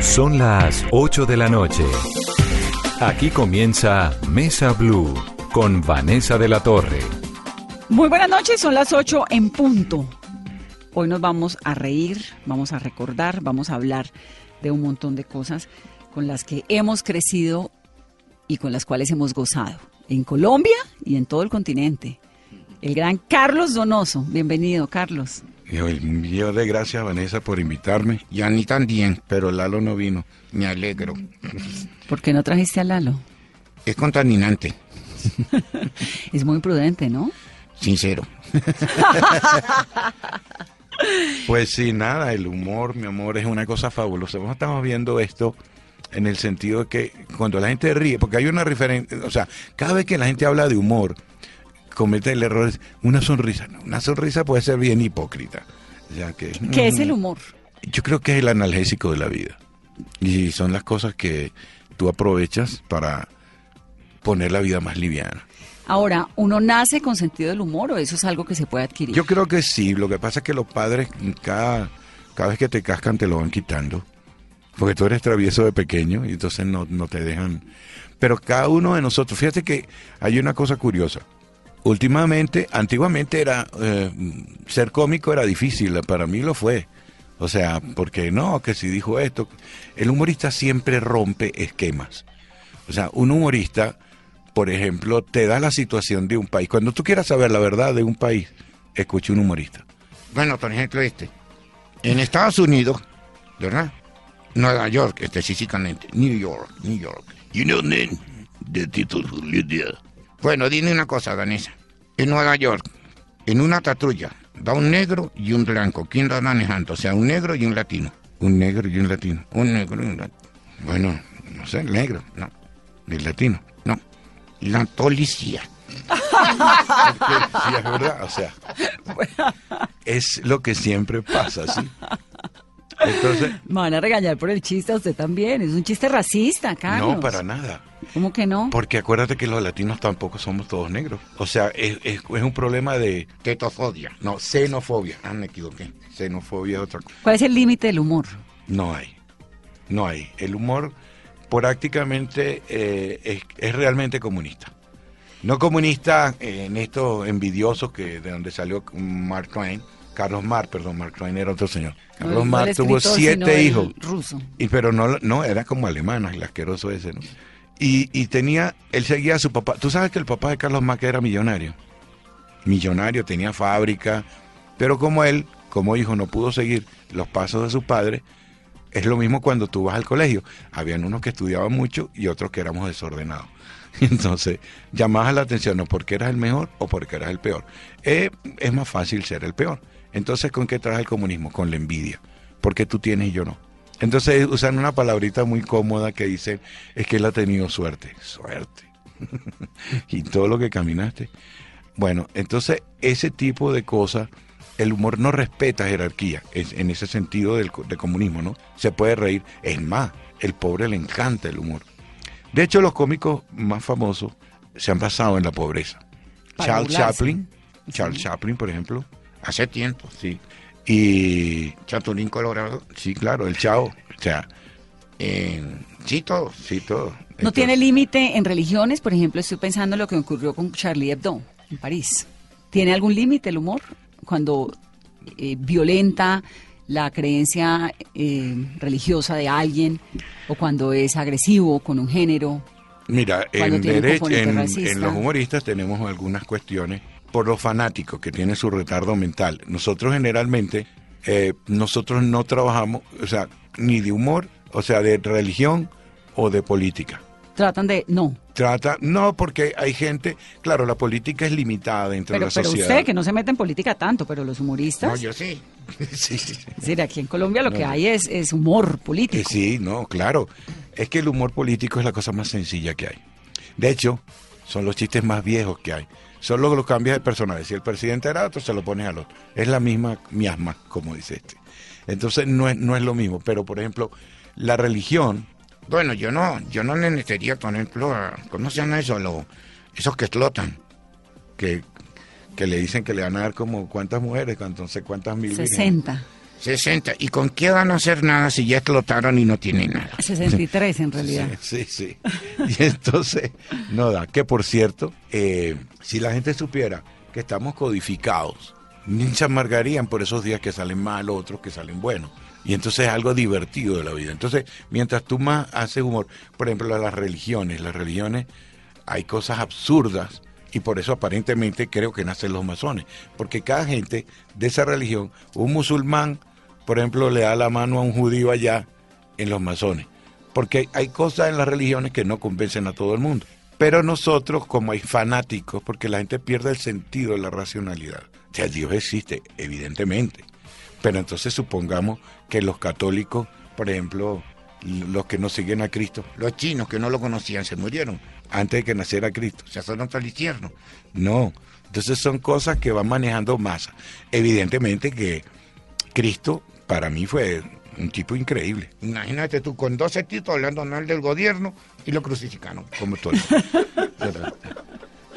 Son las 8 de la noche. Aquí comienza Mesa Blue con Vanessa de la Torre. Muy buenas noches, son las 8 en punto. Hoy nos vamos a reír, vamos a recordar, vamos a hablar de un montón de cosas con las que hemos crecido y con las cuales hemos gozado en Colombia y en todo el continente. El gran Carlos Donoso. Bienvenido, Carlos. El millón de gracias, Vanessa, por invitarme. Ya ni tan bien, pero Lalo no vino. Me alegro. ¿Por qué no trajiste a Lalo? Es contaminante, Es muy prudente, ¿no? sincero. Pues sí, nada, el humor, mi amor, es una cosa fabulosa. Nosotros estamos viendo esto en el sentido de que cuando la gente ríe, porque hay una referencia, o sea, cada vez que la gente habla de humor, comete el error, una sonrisa. No, una sonrisa puede ser bien hipócrita. O sea, que, ¿Qué es el humor? Yo creo que es el analgésico de la vida. Y son las cosas que tú aprovechas para poner la vida más liviana. Ahora, ¿uno nace con sentido del humor o eso es algo que se puede adquirir? Yo creo que sí, lo que pasa es que los padres cada, cada vez que te cascan te lo van quitando. Porque tú eres travieso de pequeño y entonces no, no te dejan. Pero cada uno de nosotros, fíjate que hay una cosa curiosa. Últimamente, antiguamente era eh, ser cómico era difícil, para mí lo fue. O sea, porque no, que si dijo esto, el humorista siempre rompe esquemas. O sea, un humorista, por ejemplo, te da la situación de un país. Cuando tú quieras saber la verdad de un país, escuche un humorista. Bueno, por ejemplo, este. En Estados Unidos, ¿verdad? Nueva York, específicamente. New York, New York. You know, Tito Julieta. Bueno, dime una cosa, Vanessa. En Nueva York, en una patrulla, va un negro y un blanco. ¿Quién va manejando? O sea, un negro y un latino. Un negro y un latino. Un negro y un latino. Bueno, no sé, el negro, no. El latino, no. La policía. sí, es verdad, o sea. Es lo que siempre pasa, ¿sí? Entonces, Me van a regañar por el chiste a usted también. Es un chiste racista, Carlos. no, para nada. ¿Cómo que no? Porque acuérdate que los latinos tampoco somos todos negros. O sea, es, es- es un problema de tetofobia. No, xenofobia. Ah, me equivoqué. Xenofobia es otra cosa. ¿Cuál es el límite del humor? No hay. No hay. El humor prácticamente eh, es, es realmente comunista. No comunista eh, en estos envidiosos que de donde salió Mark Twain, Carlos Marx, perdón, Mark Twain era otro señor. Carlos el Marx tuvo escritor, siete hijos. Ruso. Y pero no, no, era como alemana, el asqueroso ese, ¿no? Y, y tenía, él seguía a su papá. Tú sabes que el papá de Carlos Marx era millonario. Millonario, tenía fábrica, pero como él, como hijo, no pudo seguir los pasos de su padre, es lo mismo cuando tú vas al colegio. Habían unos que estudiaban mucho y otros que éramos desordenados. Entonces, llamabas la atención no porque eras el mejor o porque eras el peor. Eh, es más fácil ser el peor. Entonces, ¿con qué trae el comunismo? Con la envidia. Porque tú tienes y yo no. Entonces usan una palabrita muy cómoda que dice, es que él ha tenido suerte. Suerte. y todo lo que caminaste. Bueno, entonces ese tipo de cosas, el humor no respeta jerarquía, es, en ese sentido del, co- del comunismo, ¿no? Se puede reír. Es más, el pobre le encanta el humor. De hecho, los cómicos más famosos se han basado en la pobreza. Para Charles burlarse. Chaplin, Charles Chaplin, por ejemplo, hace tiempo, sí. Y Chatulín Colorado, sí, claro, el Chao, o sea, eh, sí, todo, sí, todo. ¿No Entonces, tiene límite en religiones? Por ejemplo, estoy pensando en lo que ocurrió con Charlie Hebdo en París. ¿Tiene algún límite el humor? Cuando eh, violenta la creencia eh, religiosa de alguien o cuando es agresivo con un género. Mira, derecho, en los humoristas tenemos algunas cuestiones por los fanáticos que tienen su retardo mental. Nosotros generalmente, eh, nosotros no trabajamos, o sea, ni de humor, o sea, de religión o de política. Tratan de, no. Trata, no, porque hay gente, claro, la política es limitada dentro Pero, de la pero sociedad. usted que no se mete en política tanto, pero los humoristas, No, yo sí. sí, sí. es decir, aquí en Colombia lo que hay es, es humor Eh, político. sí, no, claro. Es que el humor político es la cosa más sencilla que hay. De hecho, son los chistes más viejos que hay. Solo lo cambias de personaje. Si el presidente era otro, se lo pones al otro. Es la misma miasma, como dice este. Entonces no es, no es lo mismo. Pero, por ejemplo, la religión, Bueno, yo no, yo no necesitaría, por ejemplo, a- ¿cómo se llama eso? Lo- esos que explotan. que, que le dicen que le van a dar como cuántas mujeres, entonces cuántas mil vírgenes. 60, 60. ¿Y con qué van a hacer nada si ya explotaron y no tienen nada? 63 en realidad. Sí, sí. Y entonces, no da. Que por cierto, eh, si la gente supiera que estamos codificados, ni se amargarían por esos días que salen mal, otros que salen buenos. Y entonces es algo divertido de la vida. Entonces, mientras tú más haces humor, por ejemplo, las religiones, las religiones, hay cosas absurdas y por eso aparentemente creo que nacen los masones. Porque cada gente de esa religión, un musulmán, por ejemplo, le da la mano a un judío allá en los masones. Porque hay cosas en las religiones que no convencen a todo el mundo. Pero nosotros, como hay fanáticos, porque la gente pierde el sentido de la racionalidad. O sea, Dios existe, evidentemente. Pero entonces supongamos que los católicos, por ejemplo, los que no siguen a Cristo, Los chinos que no lo conocían se murieron. antes de que naciera Cristo, Se fueron para el infierno. no. Entonces son cosas que van manejando masa. Evidentemente que Cristo para mí fue un tipo increíble, Imagínate tú con 12 títulos hablando mal del gobierno y lo crucificaron. como todo.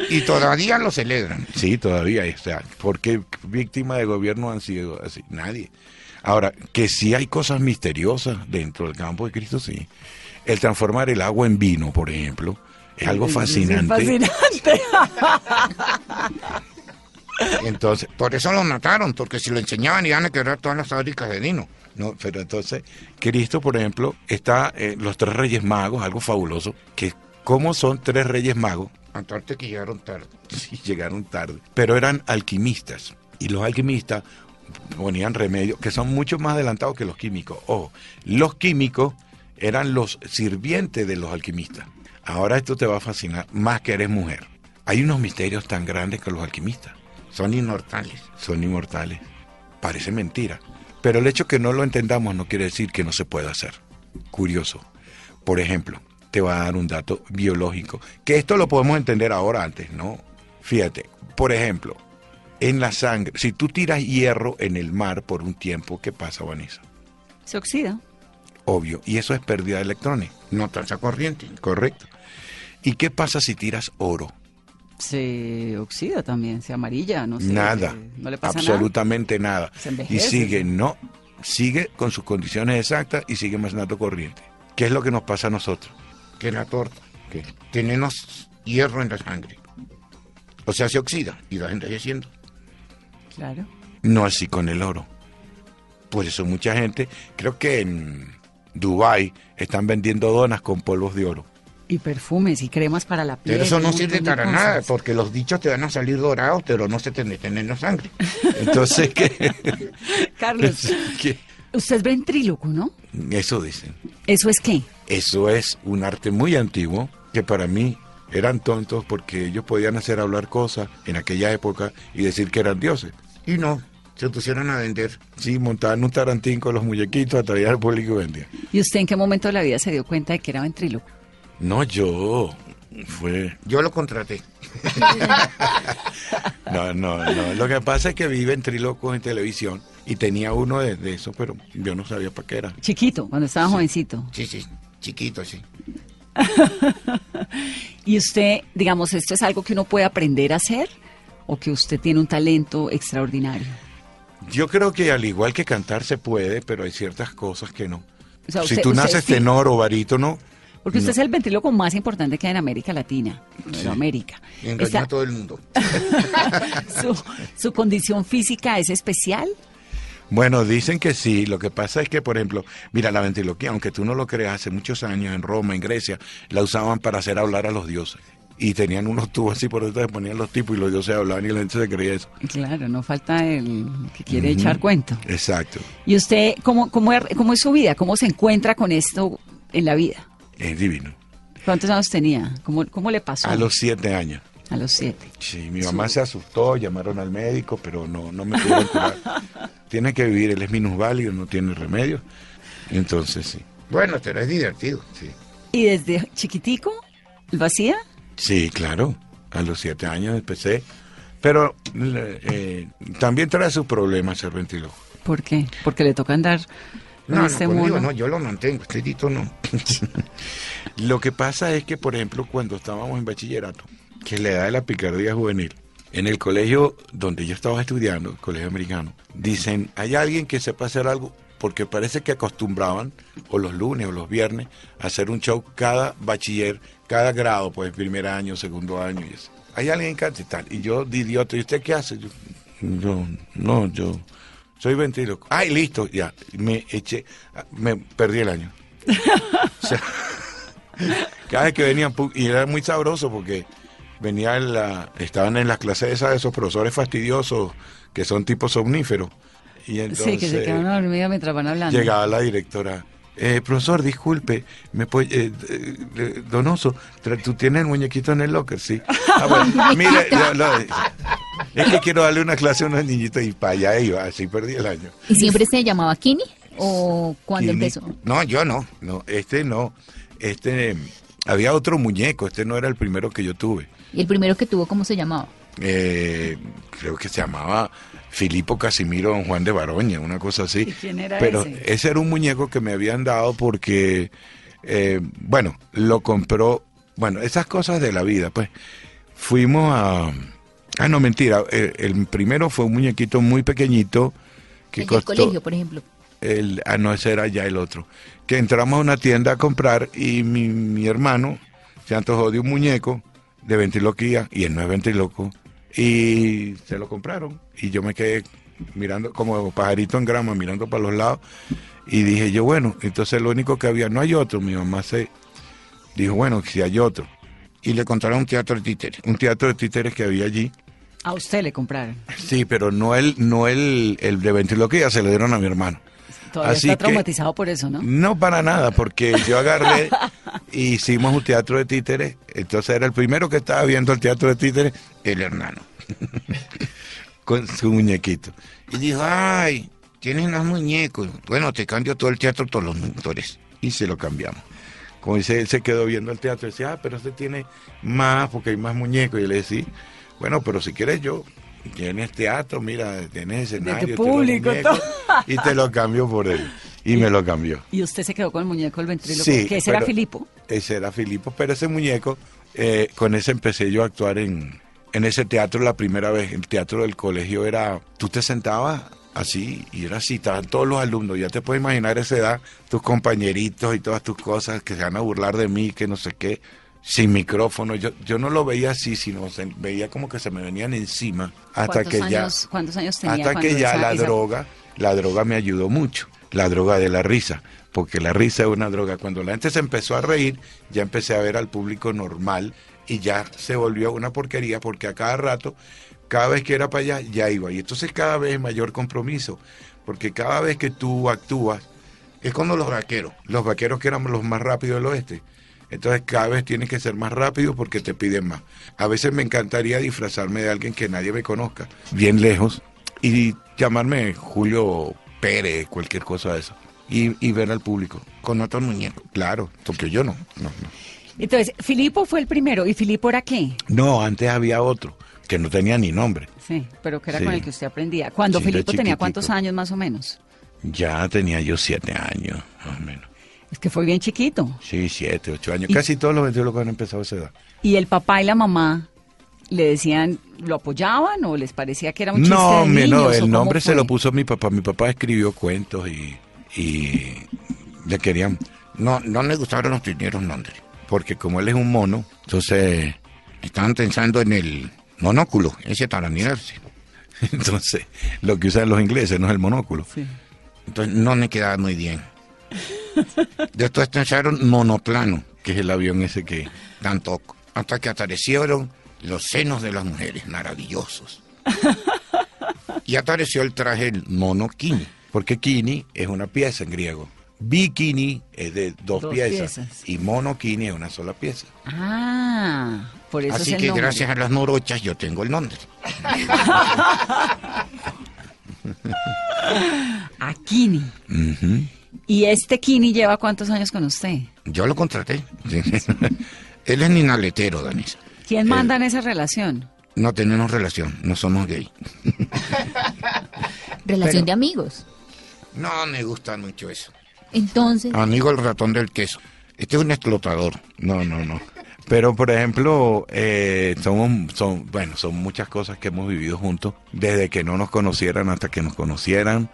Y todavía lo celebran. Sí, todavía. O sea, ¿por qué víctimas de gobierno han sido así? Nadie. Ahora, que sí hay cosas misteriosas dentro del campo de Cristo, sí. El transformar el agua en vino, por ejemplo, es algo Es fascinante. Entonces, Por eso lo mataron, porque si lo enseñaban iban a quebrar todas las fábricas de vino. no, pero entonces, Cristo, por ejemplo, está eh, los tres reyes magos, algo fabuloso, que como son tres reyes magos, Aparte que llegaron tarde. sí, llegaron tarde, pero eran alquimistas. Y los alquimistas ponían remedios que son mucho más adelantados que los químicos. Ojo, los químicos eran los sirvientes de los alquimistas. Ahora esto te va a fascinar, más que eres mujer. Hay unos misterios tan grandes que los alquimistas. Son inmortales. Son inmortales. Parece mentira. Pero el hecho que no lo entendamos no quiere decir que no se pueda hacer. Curioso. Por ejemplo, te va a dar un dato biológico. Que esto lo podemos entender ahora antes, ¿no? Fíjate, por ejemplo, en la sangre, si tú tiras hierro en el mar por un tiempo, ¿qué pasa, Vanessa? Se oxida. Obvio. Y eso es pérdida de electrones, No tasa corriente. ¿correcto? ¿Y qué pasa si tiras oro? Se oxida también, se amarilla, no sé. nada, eh, No le pasa absolutamente nada. Se Y sigue, no, sigue con sus condiciones exactas y sigue más nato corriente. ¿Qué es lo que nos pasa a nosotros? Que la torta. ¿Qué? Tenemos hierro en la sangre. O sea, se oxida y va envejeciendo. nada. Claro. No así con el oro. Por eso mucha gente, creo que en Dubai están vendiendo donas con polvos de oro. Y perfumes y cremas para la piel. Pero eso no sirve para nada, porque los dichos te van a salir dorados, pero no se te meten en la sangre. Entonces, ¿qué? Carlos, ¿Qué? usted es ventríloco, ¿no? Eso dicen. ¿Eso es qué? Eso es un arte muy antiguo que para mí eran tontos porque ellos podían hacer hablar cosas en aquella época y decir que eran dioses. Y no, se pusieron a vender. Sí, montaban un tarantín con los muñequitos, atraían al público y vendían. ¿Y usted en qué momento de la vida se dio cuenta de que era ventríloco? No, yo. Fue. Yo lo contraté. No, no, no. Lo que pasa es que vi ventrílocos en televisión y tenía uno de, de esos, pero yo no sabía para qué era. Chiquito, cuando estaba jovencito. Sí, sí, chiquito, sí. ¿Y usted, digamos, esto es algo que uno puede aprender a hacer? ¿O que usted tiene un talento extraordinario? Yo creo que al igual que cantar se puede, pero hay ciertas cosas que no. O sea, si tú usted naces sí. tenor o barítono, Porque usted No. es el ventríloco más importante que hay en América Latina, en América. Y engañó a todo el mundo. su, su condición física es especial? Bueno, dicen que sí. Lo que pasa es que, por ejemplo, mira, la ventriloquía, aunque tú no lo creas, hace muchos años en Roma, en Grecia, la usaban para hacer hablar a los dioses. Y tenían unos tubos así por detrás, ponían los tipos y los dioses hablaban y la gente se creía eso. Claro, no falta el que quiere echar cuento. Exacto. ¿Y usted cómo, cómo, cómo es su vida? ¿Cómo se encuentra con esto en la vida? Es divino. ¿Cuántos años tenía? ¿Cómo, cómo le pasó? A los siete años. A los siete. Sí, mi mamá se asustó, llamaron al médico, pero no, no me pudieron curar. tiene que vivir, él es minusválido, no tiene remedio. Entonces, sí. Bueno, pero es divertido. Sí, ¿Y desde chiquitico lo hacía? sí claro. A los siete años empecé. Pero eh, también trae sus problemas ser ventríloco. ¿Por qué? Porque le toca andar No, no, este conmigo no, yo lo mantengo, este dito no. Lo que pasa es que, por ejemplo, cuando estábamos en bachillerato, que es la edad de la picardía juvenil, en el colegio donde yo estaba estudiando, el colegio americano, dicen, hay alguien que sepa hacer algo, porque parece que acostumbraban, o los lunes o los viernes, a hacer un show cada bachiller, cada grado, pues primer año, segundo año y eso. Hay alguien que hace tal. Y yo, de idiota, ¿y usted qué hace? Yo, yo, no, yo soy ventríloco. Ay, listo, ya. Me eché, me perdí el año. O sea, cada vez que venían, y era muy sabroso porque venía en la, estaban en las clases esas de esos profesores fastidiosos que son tipo somníferos. Y entonces sí, que se quedan dormidos mientras van hablando. llegaba la directora. Eh, profesor, disculpe, me puede- eh, eh, eh, Donoso, ¿tú tienes el muñequito en el locker? Sí. Ah, bueno, mire, lo- lo- es que quiero darle una clase a unos niñitos y para allá iba, así perdí el año. ¿Y siempre se llamaba Kini? ¿O cuándo Kini. empezó? No, yo no. No, este no. Este, había otro muñeco, este no era el primero que yo tuve. ¿Y el primero que tuvo cómo se llamaba? Eh, creo que se llamaba Filipo Casimiro Don Juan de Baroña, una cosa así. ¿Y quién era Pero ese? era un muñeco que me habían dado porque, eh, bueno, lo compró, bueno, esas cosas de la vida, pues. Fuimos a... Ah, no, mentira. El, el primero fue un muñequito muy pequeñito que el costó... colegio, por ejemplo. El, ah, no, ese era ya el otro. Que entramos a una tienda a comprar y mi, mi hermano se antojó de un muñeco de ventriloquía y él no es ventriloco. Y se lo compraron. Y yo me quedé mirando como pajarito en grama, mirando para los lados. Y dije yo, bueno, entonces lo único que había, no hay otro. Mi mamá se dijo, bueno, si hay otro. Y le contaron un teatro de títeres. Un teatro de títeres que había allí. A usted le compraron. Sí, pero no el, no el, el de ventriloquía, se lo dieron a mi hermano. Todavía Así está que- traumatizado por eso, ¿no? No para nada, porque yo agarré e hicimos un teatro de títeres. Entonces era el primero que estaba viendo el teatro de títeres, el hermano, con su muñequito. Y dijo, ay, tienen más muñecos. Bueno, te cambio todo el teatro, todos los motores. Y se lo cambiamos. Como dice, él se quedó viendo el teatro y decía, ah, pero este tiene más porque hay más muñecos. Y le decía, bueno, pero si quieres yo, tienes teatro, mira, tienes escenario, tienes público, y te lo cambió por él. Y me lo cambió. Y usted se quedó con el muñeco del ventríloco, Sí, que ese era Filipo. Ese era Filipo, pero ese muñeco, eh, con ese empecé yo a actuar en, en ese teatro la primera vez. El teatro del colegio era, tú te sentabas así y era así, estaban todos los alumnos, ya te puedes imaginar esa edad, tus compañeritos y todas tus cosas que se van a burlar de mí, que no sé qué, sin micrófono. Yo, yo no lo veía así, sino se, veía como que se me venían encima hasta ¿Cuántos que ya... ¿Cuántos años tenía Hasta que ya esa- la esa- droga, la droga me ayudó mucho, la droga de la risa, porque la risa es una droga. Cuando la gente se empezó a reír, ya empecé a ver al público normal y ya se volvió una porquería, porque a cada rato, cada vez que era para allá, ya iba. Y entonces cada vez mayor compromiso, porque cada vez que tú actúas, es como los vaqueros, los vaqueros que eran los más rápidos del oeste. Entonces cada vez tienes que ser más rápido porque te piden más. A veces me encantaría disfrazarme de alguien que nadie me conozca, bien lejos, y llamarme Julio Pérez, cualquier cosa de eso. Y, y ver al público. Con otro muñeco. Claro, porque yo no. No, no. Entonces, Filipo fue el primero. ¿Y Filipo era qué? No, antes había otro que no tenía ni nombre. Sí, pero que era Sí. con el que usted aprendía. Cuando Sí, Filipo tenía cuántos años más o menos. Ya tenía yo siete años, más o menos. Es que fue bien chiquito. Sí, siete, ocho años. Y- Casi todos los ventrílocos han empezado a esa edad. ¿Y el papá y la mamá le decían, lo apoyaban o les parecía que era un chiste No, de mi- niños? no, o el nombre se lo puso mi papá. Mi papá escribió cuentos y, y le querían, No, no le gustaron los primeros nombres. porque como él es un mono, entonces, Estaban pensando en el monóculo, ese para mirarse. entonces lo que usan los ingleses no es el monóculo. Sí. Entonces no me quedaba muy bien. Después pensaron monoplano, Que es el avión ese que... tampoco. Hasta que aparecieron los senos de las mujeres, maravillosos. Y apareció el traje el mono kini. Porque kini es una pieza en griego. Bikini es de dos, Dos piezas, piezas. y monokini es una sola pieza. Ah, por eso Así es el que nombre. gracias a las morochas yo tengo el nombre. A Kini. Ujú. ¿Y este Kini lleva cuántos años con usted? Yo lo contraté. Él es ninaletero, Danisa. ¿Quién manda en esa relación? No tenemos relación, no somos gay. Relación Pero- de amigos. No me gusta mucho eso. Entonces, Amigo el ratón del queso. Este es un explotador. No, no, no. Pero, por ejemplo, eh, somos, son, bueno, son muchas cosas que hemos vivido juntos, desde que no nos conocieran hasta que nos conocieran.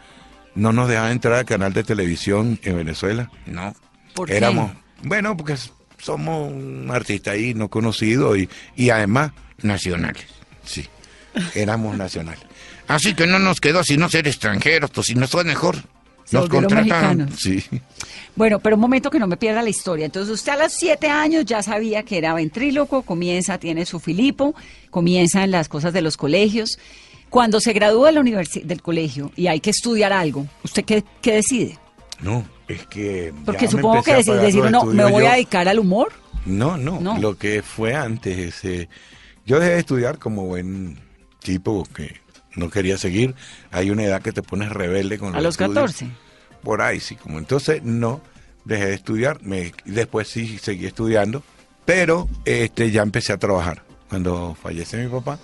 No nos dejaban entrar al canal de televisión en Venezuela. No. ¿Por qué? Éramos, bueno, porque somos un artista ahí no conocido y, y además, Nacionales. sí, éramos nacionales. Así que no nos quedó sino ser extranjeros, pues si nos fue mejor. Se Nos contrataron. mexicanos. Sí. Bueno, pero un momento que no me pierda la historia. Entonces, usted a los siete años ya sabía que era ventríloco, comienza, tiene su Filipo, comienza en las cosas de los colegios. Cuando se gradúa de la universi- del colegio y hay que estudiar algo, ¿usted qué, qué decide? No, es que. Porque supongo que decir, decir los uno, me voy yo. a dedicar al humor. No, no, No. lo que fue antes, ese, yo dejé de estudiar como buen tipo que no quería seguir. Hay una edad que te pones rebelde con A los estudios. 14. Por ahí, sí, como entonces no, dejé de estudiar, me, después sí seguí estudiando, pero este ya empecé a trabajar. Cuando fallece mi papá,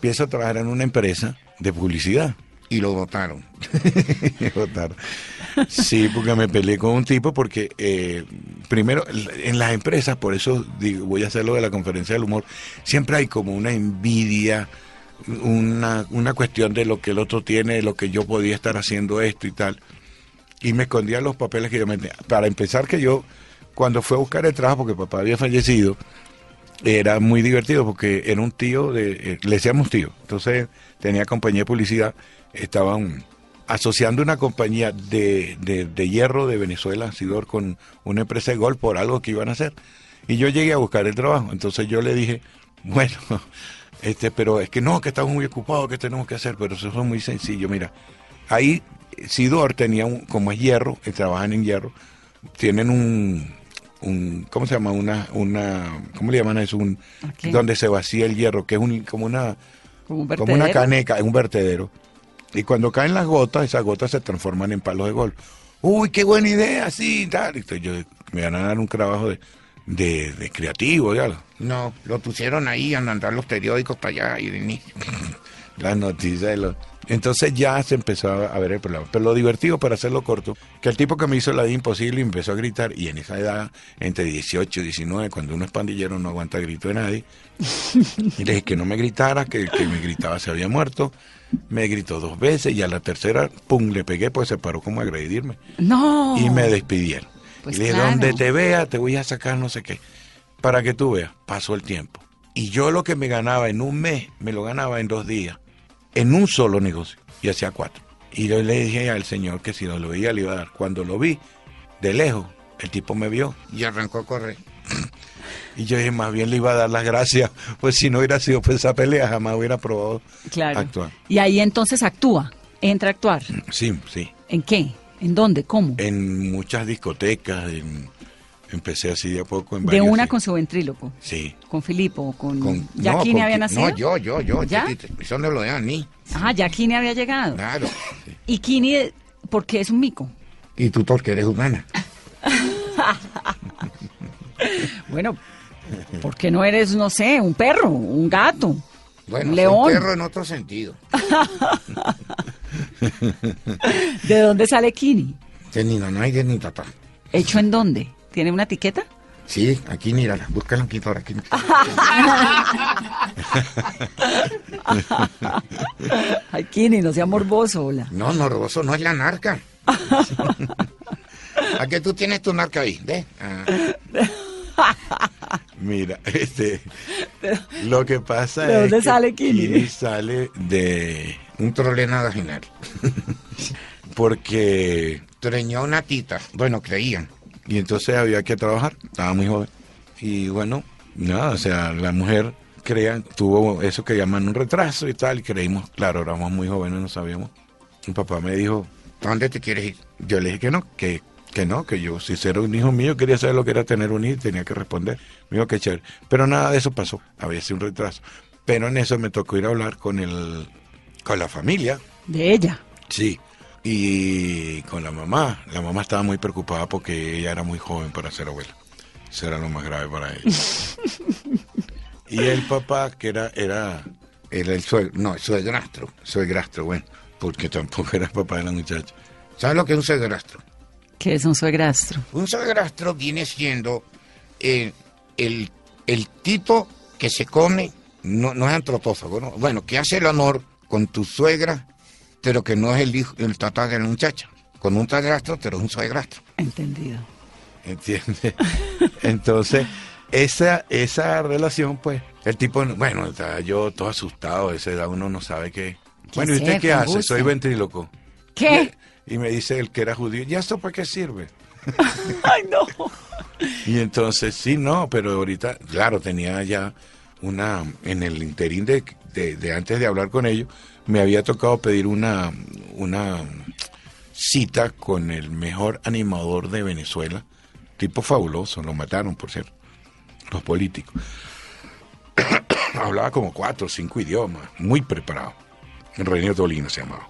empiezo a trabajar en una empresa de publicidad. Y lo votaron. Me. Sí, porque me peleé con un tipo porque eh, primero en las empresas, por eso digo, voy a hacer lo de la conferencia del humor, siempre hay como una envidia, una, una cuestión de lo que el otro tiene, de lo que yo podía estar haciendo esto y tal. Y me escondía los papeles que yo metía. Para empezar que yo, cuando fue a buscar el trabajo, porque papá había fallecido, era muy divertido porque era un tío, de, eh, le decíamos tío, entonces tenía compañía de publicidad, estaban asociando una compañía de, de, de hierro de Venezuela, Sidor, con una empresa de golf por algo que iban a hacer. Y yo llegué a buscar el trabajo, entonces yo le dije, bueno, este, pero es que no, que estamos muy ocupados, que tenemos que hacer, pero eso es muy sencillo, mira, ahí Sidor tenía un, como es hierro, eh, trabajan en hierro, tienen un, un ¿cómo se llama? Una, una, ¿cómo le llaman eso? Un, donde se vacía el hierro, que es un, como una, Como un como una caneca, es un vertedero. Y cuando caen las gotas, esas gotas se transforman en palos de golf. Uy, qué buena idea, sí, tal. Entonces yo me van a dar un trabajo de, de, de creativo, ya. No, lo pusieron ahí a mandar los periódicos para allá y de. Las noticias de los... Entonces ya se empezó a ver el problema. Pero lo divertido, para hacerlo corto, que el tipo que me hizo la vida imposible empezó a gritar, y en esa edad, entre 18 y 19, cuando uno es pandillero no aguanta grito de nadie, y le dije que no me gritara, que el que me gritaba se había muerto. Me gritó dos veces y a la tercera, pum, le pegué, pues se paró como a agredirme. No. Y me despidieron. Pues y le dije, claro. donde te vea, te voy a sacar no sé qué. Para que tú veas, pasó el tiempo. Y yo lo que me ganaba en un mes, me lo ganaba en dos días. En un solo negocio. Y hacía cuatro. Y yo le dije al señor que si no lo veía le iba a dar. Cuando lo vi, de lejos, el tipo me vio. Y arrancó a correr. Y yo dije, más bien le iba a dar las gracias. Pues si no hubiera sido pues esa pelea, jamás hubiera probado Claro. actuar. Y ahí entonces actúa, entra a actuar. Sí, sí. ¿En qué? ¿En dónde? ¿Cómo? En muchas discotecas, en- empecé así de a poco en De varios, una sí. con su ventríloco. Sí. Con Filipo, con, Con- ¿Ya no, había nacido? No, yo, yo, yo. ¿Ya? Eso no lo dejan ni. Ah, ya Kini había llegado. Claro. ¿Y Kini, eh, por qué es un mico? Y tú porque eres humana. Bueno, ¿por qué no eres, no sé, un perro, un gato, Bueno, un león? perro en otro sentido. ¿De dónde sale Kini? De ni no hay de ni tata. ¿Hecho en dónde? ¿Tiene una etiqueta? Sí, aquí mírala, búscala aquí por aquí. Ay, Kini, no sea morboso, hola. No, morboso no es la narca. ¿A qué tú tienes tu narca ahí? ¿Ve? Ah, Mira, este, lo que pasa ¿De es dónde que sale Kini? Kini sale de, un trolena vaginal. porque, Treñó una tita. Bueno, creían. Y entonces había que trabajar, estaba muy joven. Y bueno, nada, o sea, la mujer crea, tuvo eso que llaman un retraso y tal, y creímos, claro, éramos muy jóvenes, no sabíamos. Mi papá me dijo, ¿A dónde te quieres ir? yo le dije que no, que Que no, que yo, si era un hijo mío, quería saber lo que era tener un hijo, y tenía que responder. Me dijo que chévere. Pero nada de eso pasó. Había sido un retraso. Pero en eso me tocó ir a hablar con el, con la familia. De ella. Sí. Y con la mamá. La mamá estaba muy preocupada porque ella era muy joven para ser abuela. Eso era lo más grave para ella. y el papá, que era, era, era el suegro, no, el suegrastro, suegrastro, bueno, porque tampoco era el papá de la muchacha. ¿Sabes lo que es un suegrastro? Que es un suegrastro. Un suegrastro viene siendo eh, el, el tipo que se come, no, no es antropófago, ¿no? bueno, que hace el honor con tu suegra, pero que no es el hijo, el tatá de la muchacha. Con un suegrastro, pero es un suegrastro. Entendido. ¿Entiendes? Entonces, esa, esa relación, pues, el tipo, bueno, estaba yo todo asustado, a esa edad uno no sabe qué. Bueno, ¿y usted qué hace? angustia. Soy ventríloco. ¿Qué? Y me dice el que era judío, ¿y esto para qué sirve? Ay, no. Y entonces, sí, no, pero ahorita, claro, tenía ya una, en el interín de, de- de antes de hablar con ellos, me había tocado pedir una, una cita con el mejor animador de Venezuela, tipo fabuloso, lo mataron, por cierto, los políticos. Hablaba como cuatro o cinco idiomas, muy preparado. René Tolino se llamaba,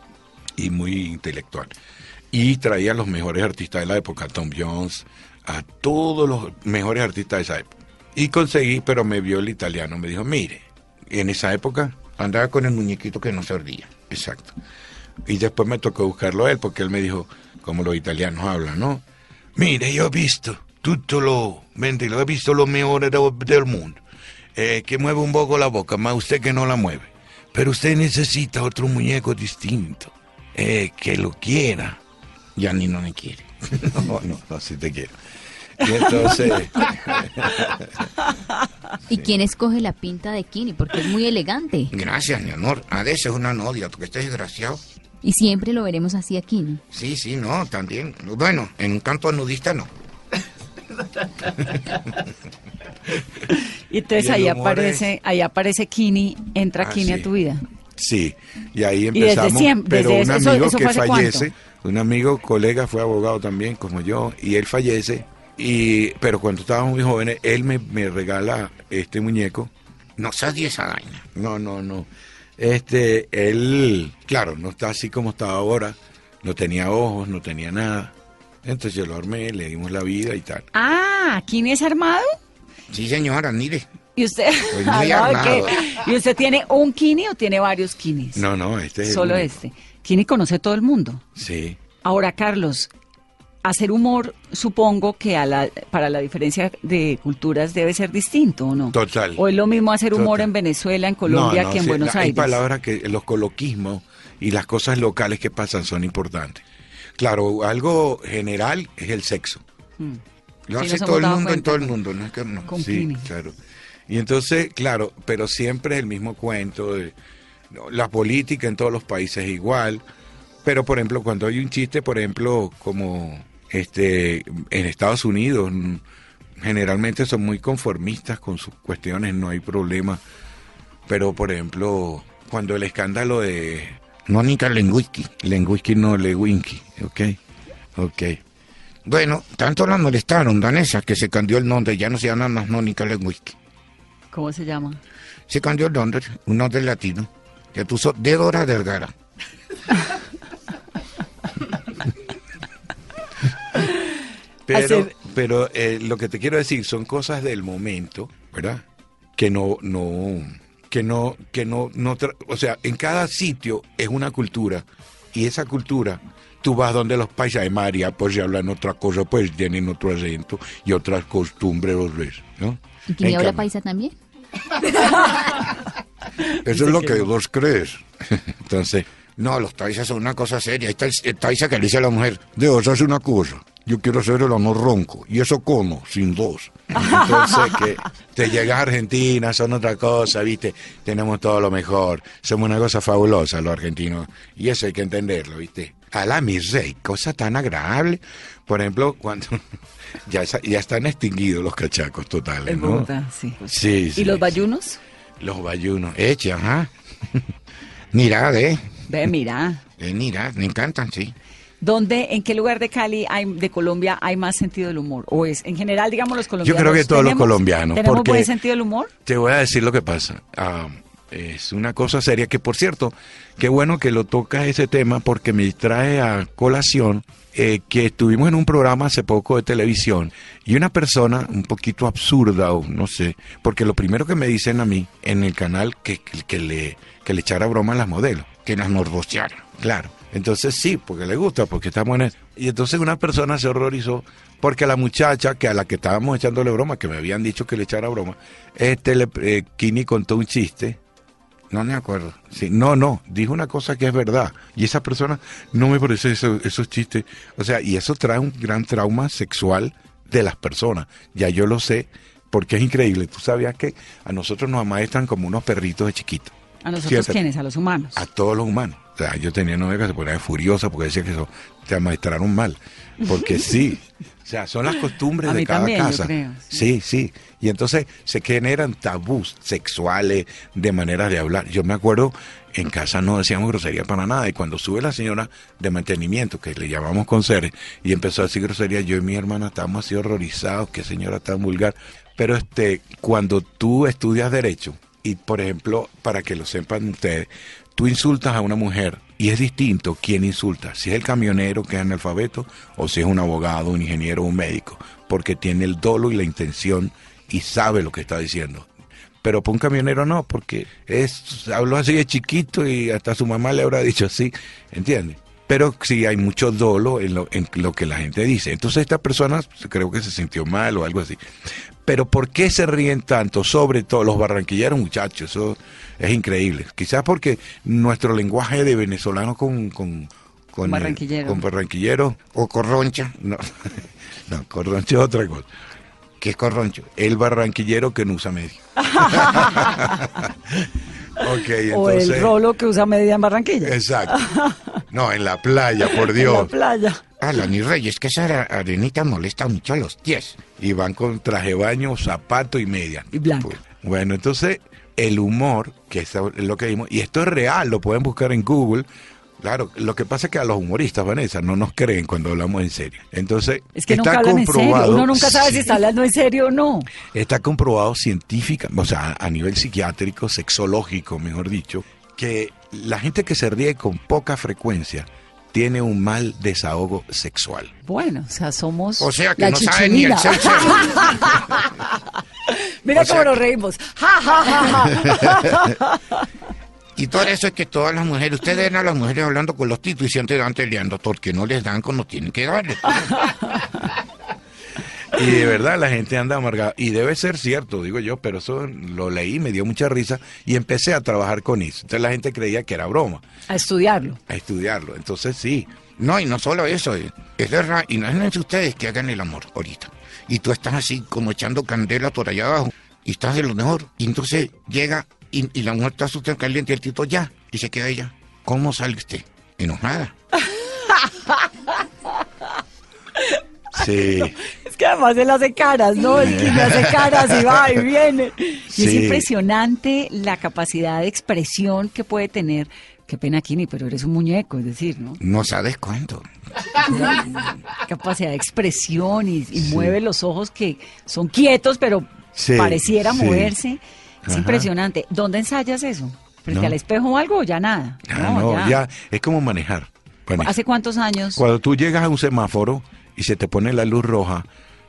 y muy intelectual. Y traía a los mejores artistas de la época, Tom Jones, a todos los mejores artistas de esa época. Y conseguí, pero me vio el italiano, me dijo, mire, en esa época Andaba con el muñequito que no se ardía. Exacto. Y después me tocó buscarlo a él porque él me dijo, como los italianos hablan, ¿no? Mire, yo he visto tutto lo, lo he visto lo mejor de- del mundo. Eh, que mueve un poco la boca, más usted que no la mueve. Pero usted necesita otro muñeco distinto, eh, que lo quiera. Ya ni no me quiere. No, no, no, sí te quiero. Y entonces, ¿Y quién escoge la pinta de Kini? Porque es muy elegante. Gracias, mi amor. A veces es una nodia, porque estás desgraciado. Y siempre lo veremos así a Kini. Sí, sí, no, también. Bueno, en un canto nudista no. Y entonces Y ahí aparece, ahí aparece Kini, entra Ah, Kini sí. a tu vida. Sí, y ahí Y desde empezamos. siempre, pero desde un amigo eso que fallece, un amigo, colega, fue abogado también, como yo, y él fallece. Y, pero cuando estábamos muy jóvenes, él me, me regala este muñeco. No seas de esa vaina. No, no, no. Este, él, claro, no está así como estaba ahora. No tenía ojos, no tenía nada. Entonces yo lo armé, le dimos la vida y tal. Ah, ¿Kini es armado? Sí, señora, mire. ¿Y usted? Pues Ah, armado. ¿Y usted tiene un Kini o tiene varios Kinis? No, no, este es el Solo único. este. Kini conoce todo el mundo. Sí. Ahora, Carlos, hacer humor, supongo que a la, para la diferencia de culturas debe ser distinto, ¿o no? Total. ¿O es lo mismo hacer humor Total. en Venezuela, en Colombia, No, no, que en sí, Buenos Hay Aires? palabras que los coloquismos y las cosas locales que pasan son importantes. Claro, algo general es el sexo. Mm. Lo Sí, hace todo el mundo en todo el con- mundo, no es que no. Con sí, Kini. claro. Y entonces, claro, pero siempre es el mismo cuento de no, la política en todos los países es igual. Pero por ejemplo, cuando hay un chiste, por ejemplo, como este en Estados Unidos, generalmente son muy conformistas con sus cuestiones, no hay problema. Pero por ejemplo, cuando el escándalo de Mónica Lenguisky. Lenguisky no Lewinski, ¿ok? Ok. Bueno, tanto la molestaron, danesa, que se cambió el nombre, ya no se llama más Mónica Lenguisky. ¿Cómo se llama? Se cambió el nombre, un nombre latino, que puso Débora Delgara. Pero, Hacer- pero eh, lo que te quiero decir son cosas del momento, ¿verdad? Que no, no, que no, que no, no, tra- o sea, en cada sitio es una cultura y esa cultura, tú vas donde los países de María, pues ya hablan otra cosa, pues tienen otro acento y otras costumbres, los ves, ¿no? ¿Y En habla paisa también? Eso es lo que vos crees. Entonces, No, los taisas son una cosa seria. Está el, taisa que le dice a la mujer, Dios, hace una cosa. Yo quiero hacer el amor ronco. Y eso como, sin dos. Entonces, que te llegas a Argentina, son otra cosa, ¿viste? Tenemos todo lo mejor. Somos una cosa fabulosa los argentinos. Y eso hay que entenderlo, ¿viste? Alá, mi rey, cosa tan agradable. Por ejemplo, cuando ya, ya están extinguidos los cachacos totales, ¿no? Bogotá, sí. Sí, sí. ¿Y los bayunos? Los bayunos. eche, ajá. Mira, eh. Ve, mira. Eh, mira, me encantan, sí. ¿Dónde, en qué lugar de Cali, hay, de Colombia, hay más sentido del humor? ¿O es, en general, digamos, los Yo colombianos? creo que todos los colombianos. ¿Tenemos porque buen sentido del humor? Te voy a decir lo que pasa. Ah, es una cosa seria que, por cierto, qué bueno que lo tocas ese tema porque me trae a colación eh, que estuvimos en un programa hace poco de televisión y una persona un poquito absurda o no sé, porque lo primero que me dicen a mí en el canal que, que, que le, que le echara broma a las modelos, que las morboseara, claro. Entonces sí, porque le gusta, porque estamos en eso. Y entonces una persona se horrorizó porque la muchacha que a la que estábamos echándole broma, que me habían dicho que le echara broma, este le, eh, Kini contó un chiste. No me acuerdo. Sí, no, no, dijo una cosa que es verdad. Y esa persona no me parece eso- esos chistes. O sea, y eso trae un gran trauma sexual de las personas. Ya yo lo sé, porque es increíble. Tú sabías que a nosotros nos amaestran como unos perritos de chiquitos. ¿A nosotros Siéntate. quiénes? A los humanos. A todos los humanos. O sea, yo tenía novia que se ponía furiosa porque decía que eso te amaestraron mal. Porque sí. O sea, son las costumbres de cada también, casa. creo, sí, sí. Y entonces se generan tabús sexuales de maneras de hablar. Yo me acuerdo, en casa no decíamos grosería para nada. Y cuando sube la señora de mantenimiento, que le llamamos conserje, y empezó a decir grosería, yo y mi hermana estábamos así horrorizados, qué señora tan vulgar. Pero este, cuando tú estudias derecho, y por ejemplo, para que lo sepan ustedes, tú insultas a una mujer y es distinto quién insulta, si es el camionero que es analfabeto o si es un abogado, un ingeniero un médico, porque tiene el dolo y la intención y sabe lo que está diciendo. Pero para un camionero no, porque es habló así de chiquito y hasta su mamá le habrá dicho así, ¿entiendes? Pero sí hay mucho dolo en lo, en lo que la gente dice. Entonces esta persona creo que se sintió mal o algo así. Pero ¿por qué se ríen tanto? Sobre todo los barranquilleros, muchachos, eso es increíble. Quizás porque nuestro lenguaje de venezolano con... con con, el- Barranquillero. con barranquillero O corroncha. no, no, corroncho es otra cosa. ¿Qué es corroncho? El barranquillero que no usa medio. ok, o el rolo que usa media en Barranquilla. Exacto. No, en la playa, por En la Dios. playa. Ah, ni Reyes, que esa arenita molesta mucho a los pies. Y van con traje baño, zapato y media. Y blanca. Pues, Bueno, entonces, el humor, que es lo que vimos, y esto es real, lo pueden buscar en Google. Claro, lo que pasa es que a los humoristas, Vanessa, no nos creen cuando hablamos en serio. Entonces, Es que está nunca hablan en serio. comprobado. Uno nunca sabe si está hablando en serio o no. Está comprobado científica, o sea, a nivel psiquiátrico, sexológico, mejor dicho, que la gente que se ríe con poca frecuencia tiene un mal desahogo sexual. Bueno, o sea, somos. O sea, que la no saben ni el sexo. Mira O sea cómo nos reímos. Y todo eso es que todas las mujeres, ustedes ven a las mujeres hablando con los titos y siempre dan peleando porque no les dan cuando tienen que darles. Y de verdad la gente anda amargada. Y debe ser cierto, digo yo, pero eso lo leí, me dio mucha risa y empecé a trabajar con eso. Entonces la gente creía que era broma, A estudiarlo. a estudiarlo. Entonces sí, No, y no solo eso, eh, es verdad, imagínense ustedes que hagan el amor ahorita. Y tú estás así como echando candela por allá abajo y estás de lo mejor. Y entonces llega y, y la mujer está súper caliente y el tito ya. Y se queda ella. ¿Cómo sale usted? Enojada. sí. Es que además él hace caras, ¿no? El que me hace caras y va y viene. Y es impresionante la capacidad de expresión que puede tener. Qué pena, Kini, pero eres un muñeco, es decir, ¿no? No sabes cuánto. Capacidad de expresión y, y mueve los ojos que son quietos, pero pareciera sí. moverse. Es Ajá. impresionante. ¿Dónde ensayas eso? ¿Frente No. al espejo o algo o ya nada? Ah, no, ya. es como manejar. Vanessa. ¿Hace cuántos años? Cuando tú llegas a un semáforo y se te pone la luz roja,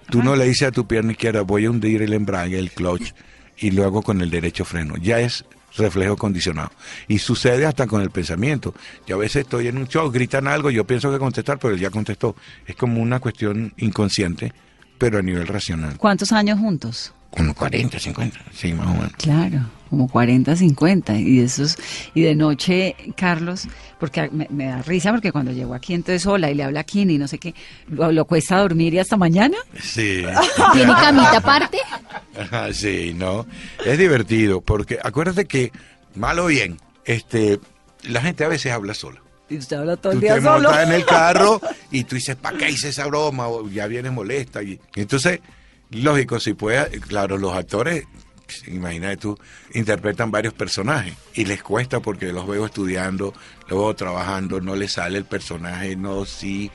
tú no le dices a tu pierna izquierda, voy a hundir el embrague, el clutch, y luego con el derecho freno. Ya es reflejo condicionado. Y sucede hasta con el pensamiento. Yo a veces estoy en un show, gritan algo, yo pienso que contestar, pero él ya contestó. Es como una cuestión inconsciente, pero a nivel racional. ¿Cuántos años juntos? Como 40, 50. Sí, más o menos. Claro, como 40, 50. Y de esos, y de noche, Carlos, porque me, me da risa porque cuando llegó aquí entonces sola y le habla a Kini y no sé qué, lo, lo cuesta dormir y hasta mañana. Sí. ¿Tiene camita aparte? Ajá, sí, no. Es divertido, porque acuérdate que, mal o bien, este, la gente a veces habla sola. Y usted habla todo el tú día te solo. en el carro y tú dices, ¿para qué hice esa broma? O ya vienes molesta. Y, y entonces, lógico, si puede, claro, los actores imagínate tú, interpretan varios personajes y les cuesta porque los veo estudiando, los trabajando, no les sale el personaje, no, sí.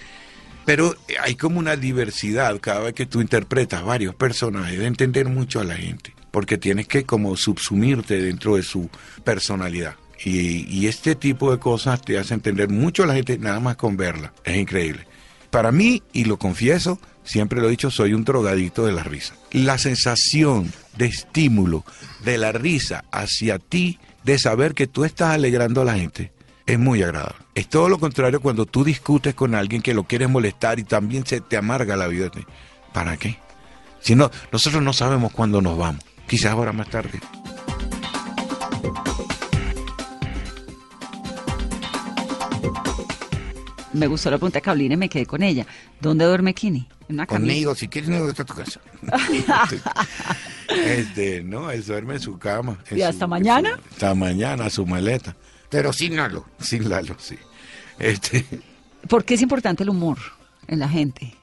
Pero hay como una diversidad cada vez que tú interpretas varios personajes, de entender mucho a la gente, porque tienes que como subsumirte dentro de su personalidad. Y, y este tipo de cosas te hace entender mucho a la gente nada más con verla. Es increíble. Para mí, y lo confieso, siempre lo he dicho, soy un drogadito de la risa. La sensación de estímulo de la risa hacia ti, de saber que tú estás alegrando a la gente, es muy agradable. Es todo lo contrario cuando tú discutes con alguien que lo quieres molestar y también se te amarga la vida. ¿Para qué? Si no, nosotros no sabemos cuándo nos vamos. Quizás ahora más tarde. Me gustó la pregunta de Carolina y me quedé con ella. ¿Dónde duerme Kini? ¿En una camilla? Conmigo, si quieres, no está tu casa. Este, no, él duerme en su cama. en ¿Y hasta mañana? su- hasta mañana, su maleta. Pero sin Lalo. Sin Lalo, sí. Este, ¿Por qué es importante el humor en la gente?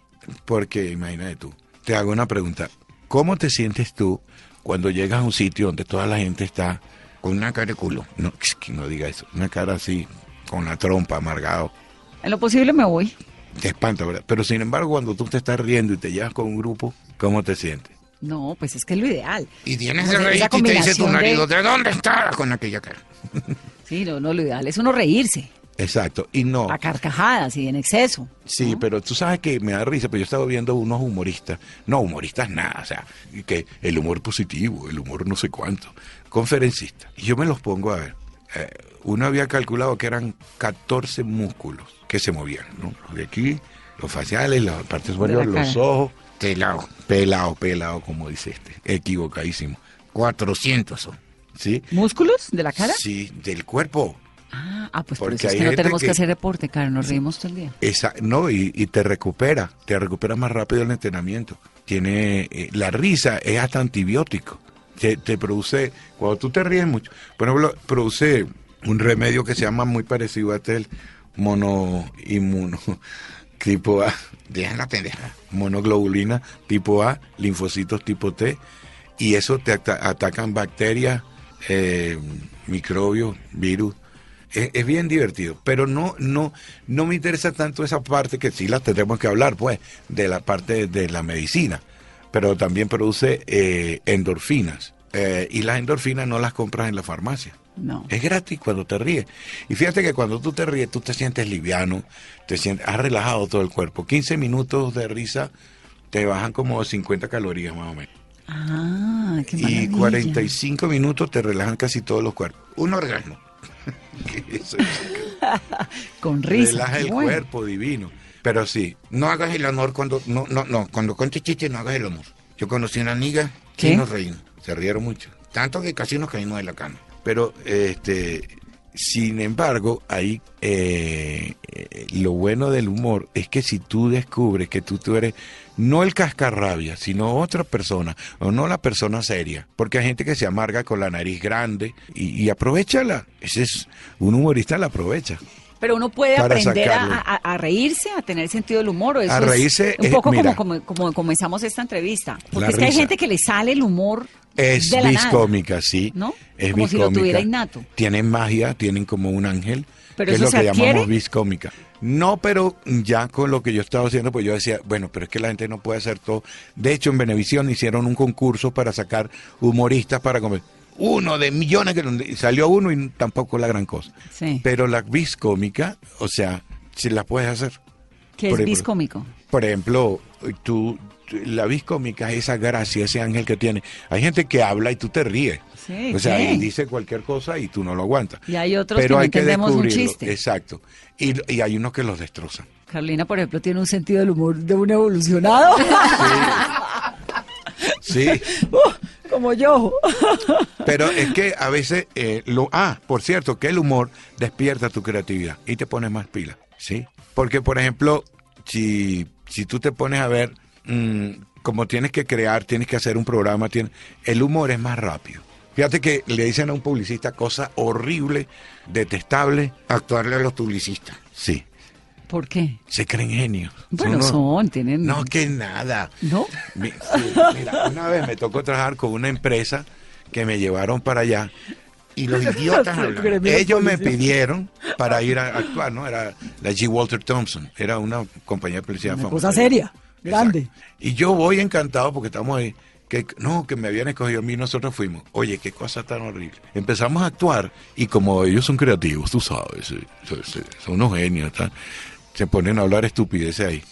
porque imagínate tú, te hago una pregunta. ¿Cómo te sientes tú cuando llegas a un sitio donde toda la gente está Con una cara de culo. No, que no diga eso. Una cara así, con la trompa, amargado. En lo posible me voy. Te espanta, ¿verdad? Pero sin embargo, cuando tú te estás riendo y te llevas con un grupo, ¿cómo te sientes? No, pues es que es lo ideal. Y tienes esa reírte y te dice tu de- marido, ¿de dónde está? Con aquella cara. Sí, no, no, lo ideal es uno reírse. Exacto. Y no. A carcajadas y en exceso. Sí, pero tú sabes que me da risa, pero yo estaba viendo unos humoristas, no humoristas nada, o sea, que el humor positivo, el humor no sé cuánto, conferencistas. Y yo me los pongo a ver. Eh, uno había calculado que eran 14 músculos que se movían, ¿no? Los de aquí, los faciales, las partes superiores, los ojos, Pelado. pelado, pelado, como dice este, equivocadísimo. 400 son. ¿Sí? ¿Músculos de la cara? Sí, del cuerpo. Ah, ah, pues por Porque eso es que no tenemos que... que- hacer deporte, cara, nos reímos todo el día. Esa, no, y, y te recupera, te recupera más rápido el entrenamiento. Tiene, eh, la risa es hasta antibiótico. Te, te produce, cuando tú te ríes mucho, por ejemplo, produce un remedio que se llama muy parecido a este, el monoinmuno tipo A, Deja la pendeja. monoglobulina tipo A, linfocitos tipo T, y eso te ata- atacan bacterias, eh, microbios, virus. Es, es bien divertido, pero no, no, no me interesa tanto esa parte que sí la tendremos que hablar, pues, de la parte de la medicina, pero también produce eh, endorfinas, eh, y las endorfinas no las compras en la farmacia. No. Es gratis cuando te ríes. Y fíjate que cuando tú te ríes, tú te sientes liviano, te sientes, has relajado todo el cuerpo. 15 minutos de risa te bajan como 50 calorías más o menos. Ah, qué Y maravilla. 45 minutos te relajan casi todos los cuerpos. Un orgasmo. Con risa. relaja el bueno. cuerpo divino. Pero sí, No hagas el amor cuando. No, no, no. Cuando cuentes chistes, no hagas el amor. Yo conocí una amiga ¿Qué? que nos reímos. se rieron mucho. Tanto que casi nos caímos de la cama. Pero, este, sin embargo, ahí eh, eh, lo bueno del humor es que si tú descubres que tú, tú eres no el cascarrabia, sino otra persona, o no la persona seria, porque hay gente que se amarga con la nariz grande y, y aprovechala. Ese es, un humorista la aprovecha. Pero uno puede aprender a, sacarlo. a- a reírse, a tener sentido del humor. eso A es reírse Un es- poco mira. como, como, como comenzamos esta entrevista. Porque es que hay gente que le sale el humor Es de la nada. sí. ¿No? Es Como si lo tuviera innato. Tienen magia, tienen como un ángel. ¿Pero que es lo que adquiere? llamamos vis cómica. No, pero ya con lo que yo estaba haciendo, pues yo decía, bueno, pero es que la gente no puede hacer todo. De hecho, en Venevisión hicieron un concurso para sacar humoristas para comer. Uno de millones que salió uno y tampoco la gran cosa. Sí. Pero la vis cómica, o sea, si la puedes hacer. que es por ejemplo, biscómico. Por ejemplo, tú, la vis cómica es esa gracia, ese ángel que tiene. Hay gente que habla y tú te ríes. Sí, o sea, ¿qué? y dice cualquier cosa y tú no lo aguantas. Y hay otros Pero que no hay que entendemos un descubrirlo. chiste. Exacto. Y, y hay unos que los destrozan. Carolina, por ejemplo, tiene un sentido del humor de un evolucionado. Sí. Uh, como yo. Pero es que a veces, eh, lo, ah, por cierto, que el humor despierta tu creatividad y te pones más pila, ¿sí? Porque, por ejemplo, si, si tú te pones a ver, mm, como tienes que crear, tienes que hacer un programa, tienes, el humor es más rápido. Fíjate que le dicen a un publicista cosa horrible, detestable. Actuarle a los publicistas. Sí, ¿Por qué? se creen genios. Bueno, unos- son, tienen... No, que nada. ¿No? Mira, una vez me tocó trabajar con una empresa que me llevaron para allá. Y los idiotas Ellos me policía. pidieron para ir a actuar, ¿no? Era la G. Walter Thompson, era una compañía de Una famosa. cosa seria, grande. Y yo voy encantado porque estamos ahí. Que, no, que me habían escogido a mí, nosotros fuimos. Oye, qué cosa tan horrible. Empezamos a actuar y como ellos son creativos, tú sabes, son, son- son unos genios, tal, se ponen a hablar estupideces ahí.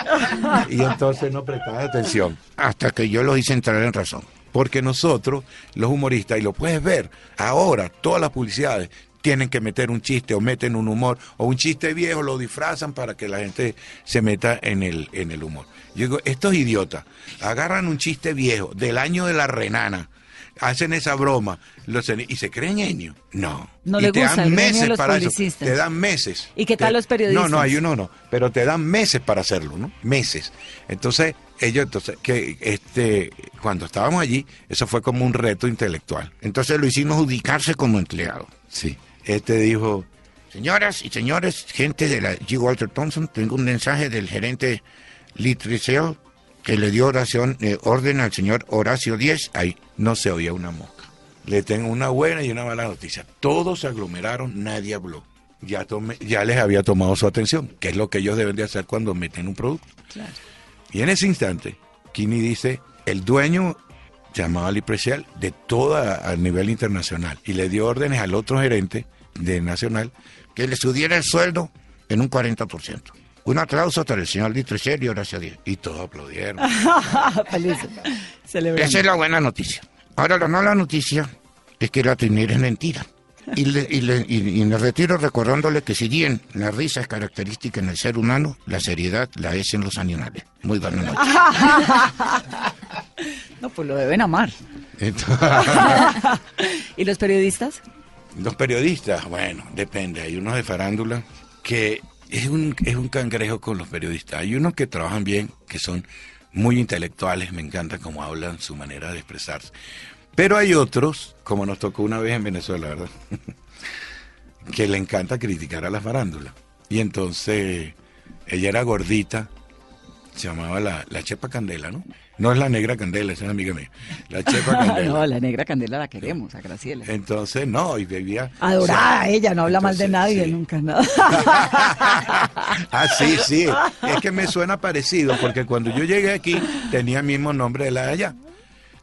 y entonces no prestaban atención. Hasta que yo los hice entrar en razón. Porque nosotros, los humoristas, y lo puedes ver, ahora todas las publicidades tienen que meter un chiste o meten un humor o un chiste viejo, lo disfrazan para que la gente se meta en el, en el humor. Yo digo, estos idiotas agarran un chiste viejo del año de la renana, hacen esa broma los, y se creen genio. No. No y le te gusta dan meses los para eso. Te dan meses. ¿Y qué tal Te- los periodistas? No, no, hay uno no, pero te dan meses para hacerlo, ¿no? Meses. Entonces, ellos, entonces, que este, cuando estábamos allí, eso fue como un reto intelectual. Entonces lo hicimos ubicarse como empleado. Sí. Este dijo, Señoras y señores, gente de la G. Walter Thompson, tengo un mensaje del gerente Litriceo que le dio oración, eh, orden al señor Horacio Díez. Ahí. no se oía una mosca. Le tengo una buena y una mala noticia. Todos se aglomeraron, nadie habló. Ya, ya les había tomado su atención, que es lo que ellos deben de hacer cuando meten un producto. Y en ese instante, Kini dice, el dueño llamaba a Liprecial de toda a nivel internacional y le dio órdenes al otro gerente de Nacional que le subiera el sueldo en un 40%. Un aplauso para el señor Litriceo y Horacio Díez. y todos aplaudieron. Esa es la buena noticia. Ahora la mala noticia es que la trinera es mentira. Y, le, y, le- y- y me retiro recordándole que si bien la risa es característica en el ser humano, la seriedad la es en los animales. Muy buena noche. No, pues lo deben amar. Entonces, ¿Y los periodistas? Los periodistas, bueno, depende. Hay unos de farándula que es un, es un cangrejo con los periodistas. Hay unos que trabajan bien, que son muy intelectuales, me encanta cómo hablan, su manera de expresarse. Pero hay otros, como nos tocó una vez en Venezuela, ¿verdad? que le encanta criticar a la farándula. Y entonces, ella era gordita, se llamaba la, la Chepa Candela, ¿no? No es la negra Candela, es amiga mía. La Chepa Candela. no, la negra candela la queremos, a Graciela. Entonces, no, y bebía. Adorada ella, no habla mal de nadie, sí. nunca nada. ah, sí, sí. Es que me suena parecido, porque cuando yo llegué aquí tenía el mismo nombre de la de allá.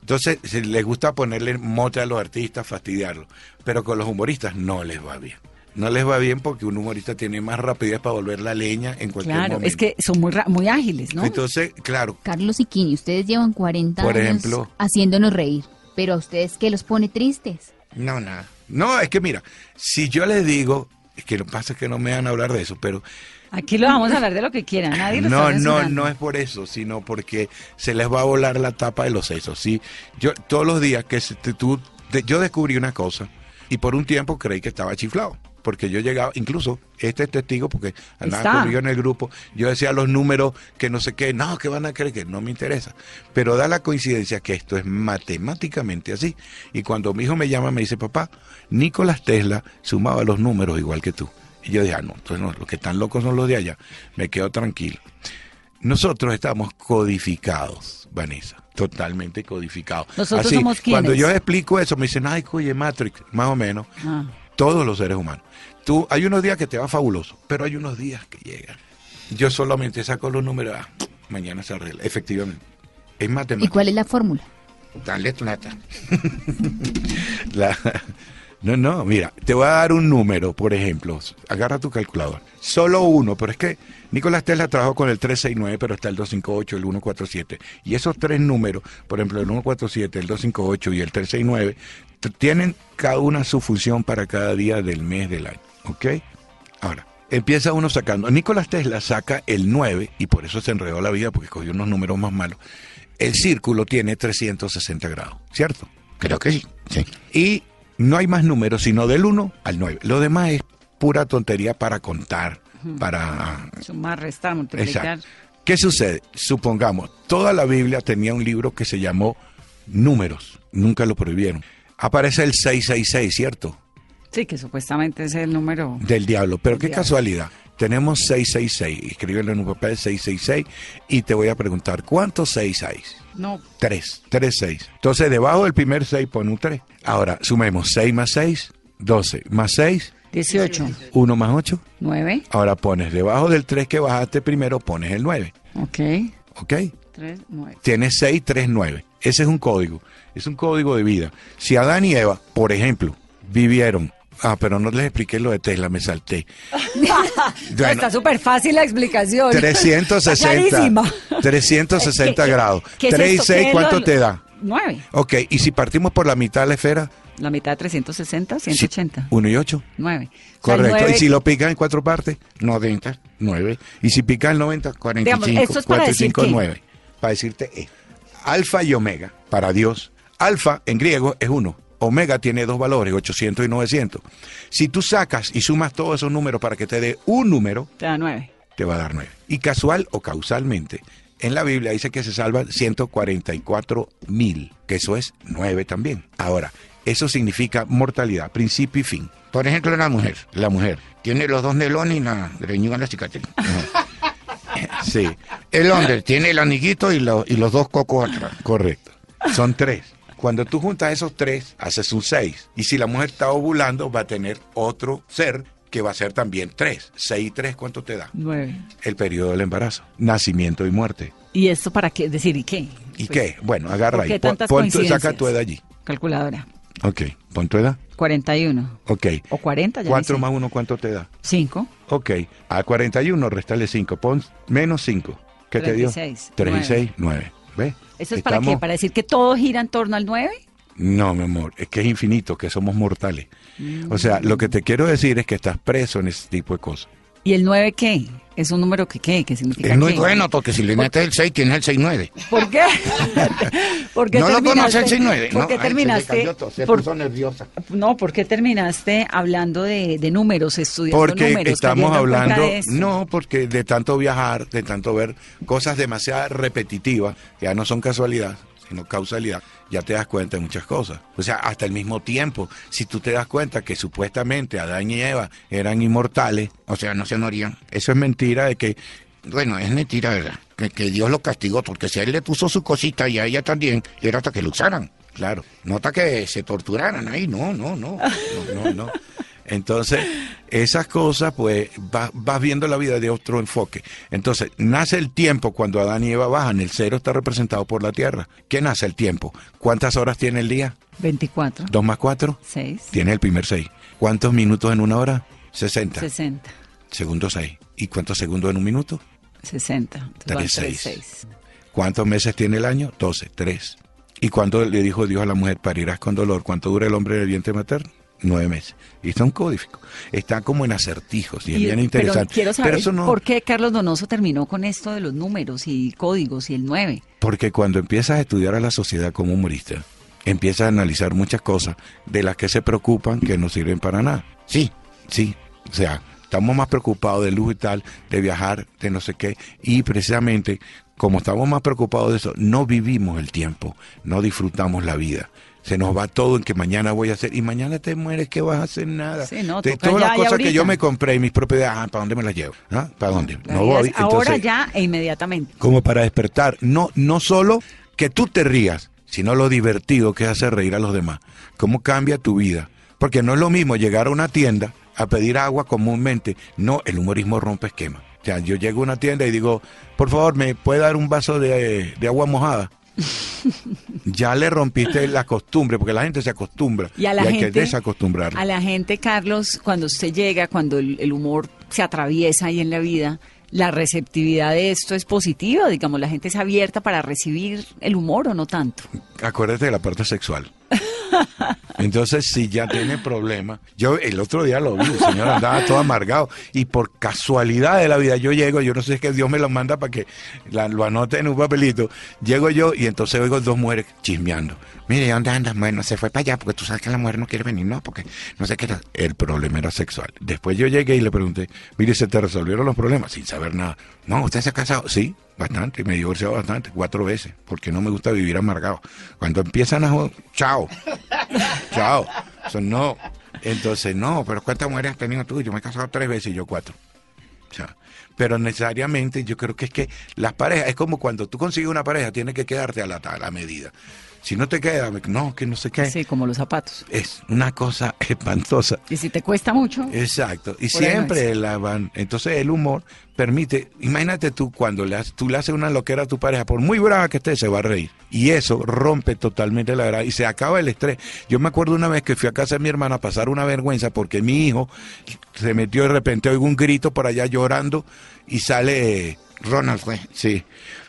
Entonces, les gusta ponerle mote a los artistas, fastidiarlos. Pero con los humoristas no les va bien. No les va bien porque un humorista tiene más rapidez para volver la leña en cualquier Claro, momento. es que son muy, muy ágiles, ¿no? Entonces, claro, Carlos y Kini, ustedes llevan 40 Por años ejemplo. haciéndonos reír, pero a ustedes qué los pone tristes. No, nada. no, es que mira, si yo les digo, es que lo que pasa es que no me van a hablar de eso, pero Aquí lo vamos a hablar de lo que quieran, nadie lo No, no, no es por eso, sino porque se les va a volar la tapa de los sesos. ¿sí? Yo todos los días que se- te- tú, yo descubrí una cosa y por un tiempo creí que estaba chiflado. Porque yo llegaba, incluso este es testigo porque andaba conmigo en el grupo, yo decía los números que no sé qué, no, que van a creer que no me interesa. Pero da la coincidencia que esto es matemáticamente así. Y cuando mi hijo me llama, me dice, papá, Nicolás Tesla sumaba los números igual que tú. Y yo dije, ah, no, entonces no, los que están locos son los de allá. Me quedo tranquilo. Nosotros estamos codificados, Vanessa, totalmente codificados. Nosotros Así, somos quiénes? Cuando yo explico eso, me dicen, ay, cuye Matrix, más o menos. Ah. Todos los seres humanos. Tú, hay unos días que te va fabuloso, pero hay unos días que llegan. Yo solamente saco los números, ah, mañana se arregla, efectivamente. Es ¿Y matemática. cuál es la fórmula? Dale plata. La- no, no, mira, te voy a dar un número, por ejemplo. Agarra tu calculador. Solo uno, pero es que Nicolás Tesla trabajó con el 369, pero está el 258, el 147. Y esos tres números, por ejemplo, el 147, el 258 y el 369, t- tienen cada una su función para cada día del mes del año. ¿Ok? Ahora, empieza uno sacando. Nicolás Tesla saca el 9, y por eso se enredó la vida, porque cogió unos números más malos. El círculo tiene 360 grados, ¿cierto? Creo que sí. Sí. Y no hay más números sino del 1 al 9. Lo demás es pura tontería para contar, para... Sumar, restar, multiplicar. Exacto. ¿Qué sucede? Supongamos, toda la Biblia tenía un libro que se llamó Números. Nunca lo prohibieron. Aparece el 666, ¿cierto? Sí, que supuestamente es el número. Del diablo. Pero Del qué diablo. casualidad Tenemos 666. Escríbelo en un papel 666 y te voy a preguntar, ¿cuántos 6 hay? No, 3, 3, 6. Entonces, debajo del primer 6 pon un 3. Ahora, sumemos 6 más 6, 12, más 6, 18, 1 más 8. 9, Ahora pones debajo del 3 que bajaste primero, pones el 9. ok, ¿Ok? 3, 9. Tienes 6, 3, 9. Ese es un código. Es un código de vida. Si Adán y Eva, por ejemplo, vivieron. Ah, pero no les expliqué lo de Tesla, me salté. Bueno, Está súper fácil la explicación. 360. Está clarísima. 360 ¿Qué- grados. qué es 3 y esto? 6, ¿Qué es ¿cuánto te da? 9. Ok, y si partimos por la mitad de la esfera, La mitad de 360, 180. 1 y 8. 9. Correcto. Y si lo picas en cuatro partes, 90, 9. Y si picas el 90, 45, Digamos, esto es para 4 y decir 5, qué. 9. Para decirte esto. Alfa y omega, para Dios. Alfa en griego es 1. Omega tiene dos valores, 800 y 900. Si tú sacas y sumas todos esos números para que te dé un número, Te da 9. te va a dar 9. Y casual o causalmente, en la Biblia dice que se salvan 144 mil, que eso es 9 también. Ahora, eso significa mortalidad, principio y fin. Por ejemplo, la mujer. La mujer, Tiene los dos nelones y la greñuda en la cicatriz. sí, El hombre tiene el aniguito y, lo- y los dos cocos atrás. correcto. Son tres. Cuando tú juntas esos tres, haces un 6. Y si la mujer está ovulando, va a tener otro ser que va a ser también 3. 6 y 3, ¿cuánto te da? 9. El periodo del embarazo, nacimiento y muerte. ¿Y esto para qué? Decir, ¿y qué? ¿Y Pues, qué? Bueno, agarra ¿por qué ahí. Pon- pon saca tu edad allí. Calculadora. Ok, tu edad. 41. Ok. O 40, ya 4 ni sé. más 1, ¿cuánto te da? 5. Ok, a 41 restale 5, pon menos 5. ¿Qué te dio? 36, 3 y nueve. 6, 9. ¿Ves? ¿Eso es para qué? Estamos- ¿Para decir que todo gira en torno al 9? No, mi amor, es que es infinito, que somos mortales. O Mm. sea, lo que te quiero decir es que estás preso en ese tipo de cosas. ¿Y el 9 qué? ¿Es un número que qué? ¿Qué significa Es muy qué? bueno porque si le metes el 6, tienes el 6-9. ¿Por qué? ¿Por qué No lo terminaste? conoce el 6-9. ¿Por no, qué le terminaste? se por- puso nerviosa. no, ¿por qué terminaste hablando de, de números, estudiando Porque números? estamos en cuenta hablando, no, porque de tanto viajar, de tanto ver cosas demasiado repetitivas, que ya no son casualidad, sino causalidad, ya te das cuenta de muchas cosas. O sea, hasta el mismo tiempo, si tú te das cuenta que supuestamente Adán y Eva eran inmortales, O sea, no se morían. eso es mentira de que Bueno, es mentira, ¿verdad? Que, que Dios lo castigó porque si a él le puso su cosita y a ella también, era hasta que lo usaran. Claro. No hasta que se torturaran ahí, no, no, no. No, no, no. Entonces, esas cosas, pues, va- vas viendo la vida de otro enfoque. Entonces, nace el tiempo cuando Adán y Eva bajan. El cero está representado por la tierra. ¿Qué nace el tiempo? ¿Cuántas horas tiene el día? 24, ¿Dos más cuatro? 6, Tiene el primer seis. ¿Cuántos minutos en una hora? 60. 60, Segundos seis. ¿Y cuántos segundos en un minuto? 60. Entonces van Tres, tres, seis. seis. ¿Cuántos meses tiene el año? 12, 3. ¿Y cuándo le dijo Dios a la mujer, parirás con dolor? ¿Cuánto dura el hombre en el vientre materno? Nueve meses. Y está un código. Está como en acertijos y es bien interesante. Pero quiero saber eso no, por qué Carlos Donoso terminó con esto de los números y códigos y el 9. porque cuando empiezas a estudiar a la sociedad como humorista, empiezas a analizar muchas cosas de las que se preocupan que no sirven para nada. Sí, Sí, o sea, estamos más preocupados de luz y tal, de viajar, de no sé qué, y precisamente como estamos más preocupados de eso, no vivimos el tiempo, no disfrutamos la vida. Se nos va todo en que mañana voy a hacer, y mañana te mueres, que vas a hacer nada. Sí, no, todas ya las cosas que yo me compré y mis propiedades, ah, ¿para dónde me las llevo? ¿Ah? ¿Para dónde? La No voy. es ahora Entonces, ya e inmediatamente. como para despertar. No, no solo que tú te rías, sino lo divertido que es hacer reír a los demás. ¿Cómo cambia tu vida? Porque no es lo mismo llegar a una tienda a pedir agua comúnmente. No, el humorismo rompe esquema. O sea, yo llego a una tienda y digo, por favor, ¿me puede dar un vaso de, de agua mojada? Ya le rompiste la costumbre, porque la gente se acostumbra. Y a la hay gente, que desacostumbrar. A la gente, Carlos, cuando usted llega, cuando el, el humor se atraviesa ahí en la vida, la receptividad de esto es positiva, digamos, la gente es abierta para recibir el humor o no tanto. acuérdate de la parte sexual. Entonces, si ya tiene problemas, yo el otro día lo vi, el señor andaba todo amargado y por casualidad de la vida yo llego, yo no sé es que Dios me lo manda para que la- lo anote en un papelito, llego yo y entonces oigo dos mujeres chismeando. Mire, ¿dónde andas? Bueno, se fue para allá porque tú sabes que la mujer no quiere venir, ¿no? Porque no sé qué era. El problema era sexual. Después yo llegué y le pregunté, mire, ¿se te resolvieron los problemas? Sin saber nada. No, ¿usted se ha casado? Sí, bastante. Me he divorciado bastante, cuatro veces, porque no me gusta vivir amargado. Cuando empiezan a... jo- Chao. Chao. Eso no. Entonces, no, pero ¿cuántas mujeres has tenido tú? Yo me he casado tres veces y yo cuatro. O sea, pero necesariamente yo creo que es que las parejas, es como cuando tú consigues una pareja, tiene que quedarte a la, a la medida. Si no te queda, no, que no sé qué. Sí, como los zapatos. Es una cosa espantosa. Y si te cuesta mucho. Exacto. Y ahí no siempre la van. Entonces el humor permite. Imagínate tú cuando le has- tú le haces una loquera a tu pareja, por muy brava que esté, se va a reír. Y eso rompe totalmente la verdad y se acaba el estrés. Yo me acuerdo una vez que fui a casa de mi hermana a pasar una vergüenza porque mi hijo se metió de repente, oigo un grito por allá llorando y sale. Ronald fue. Sí.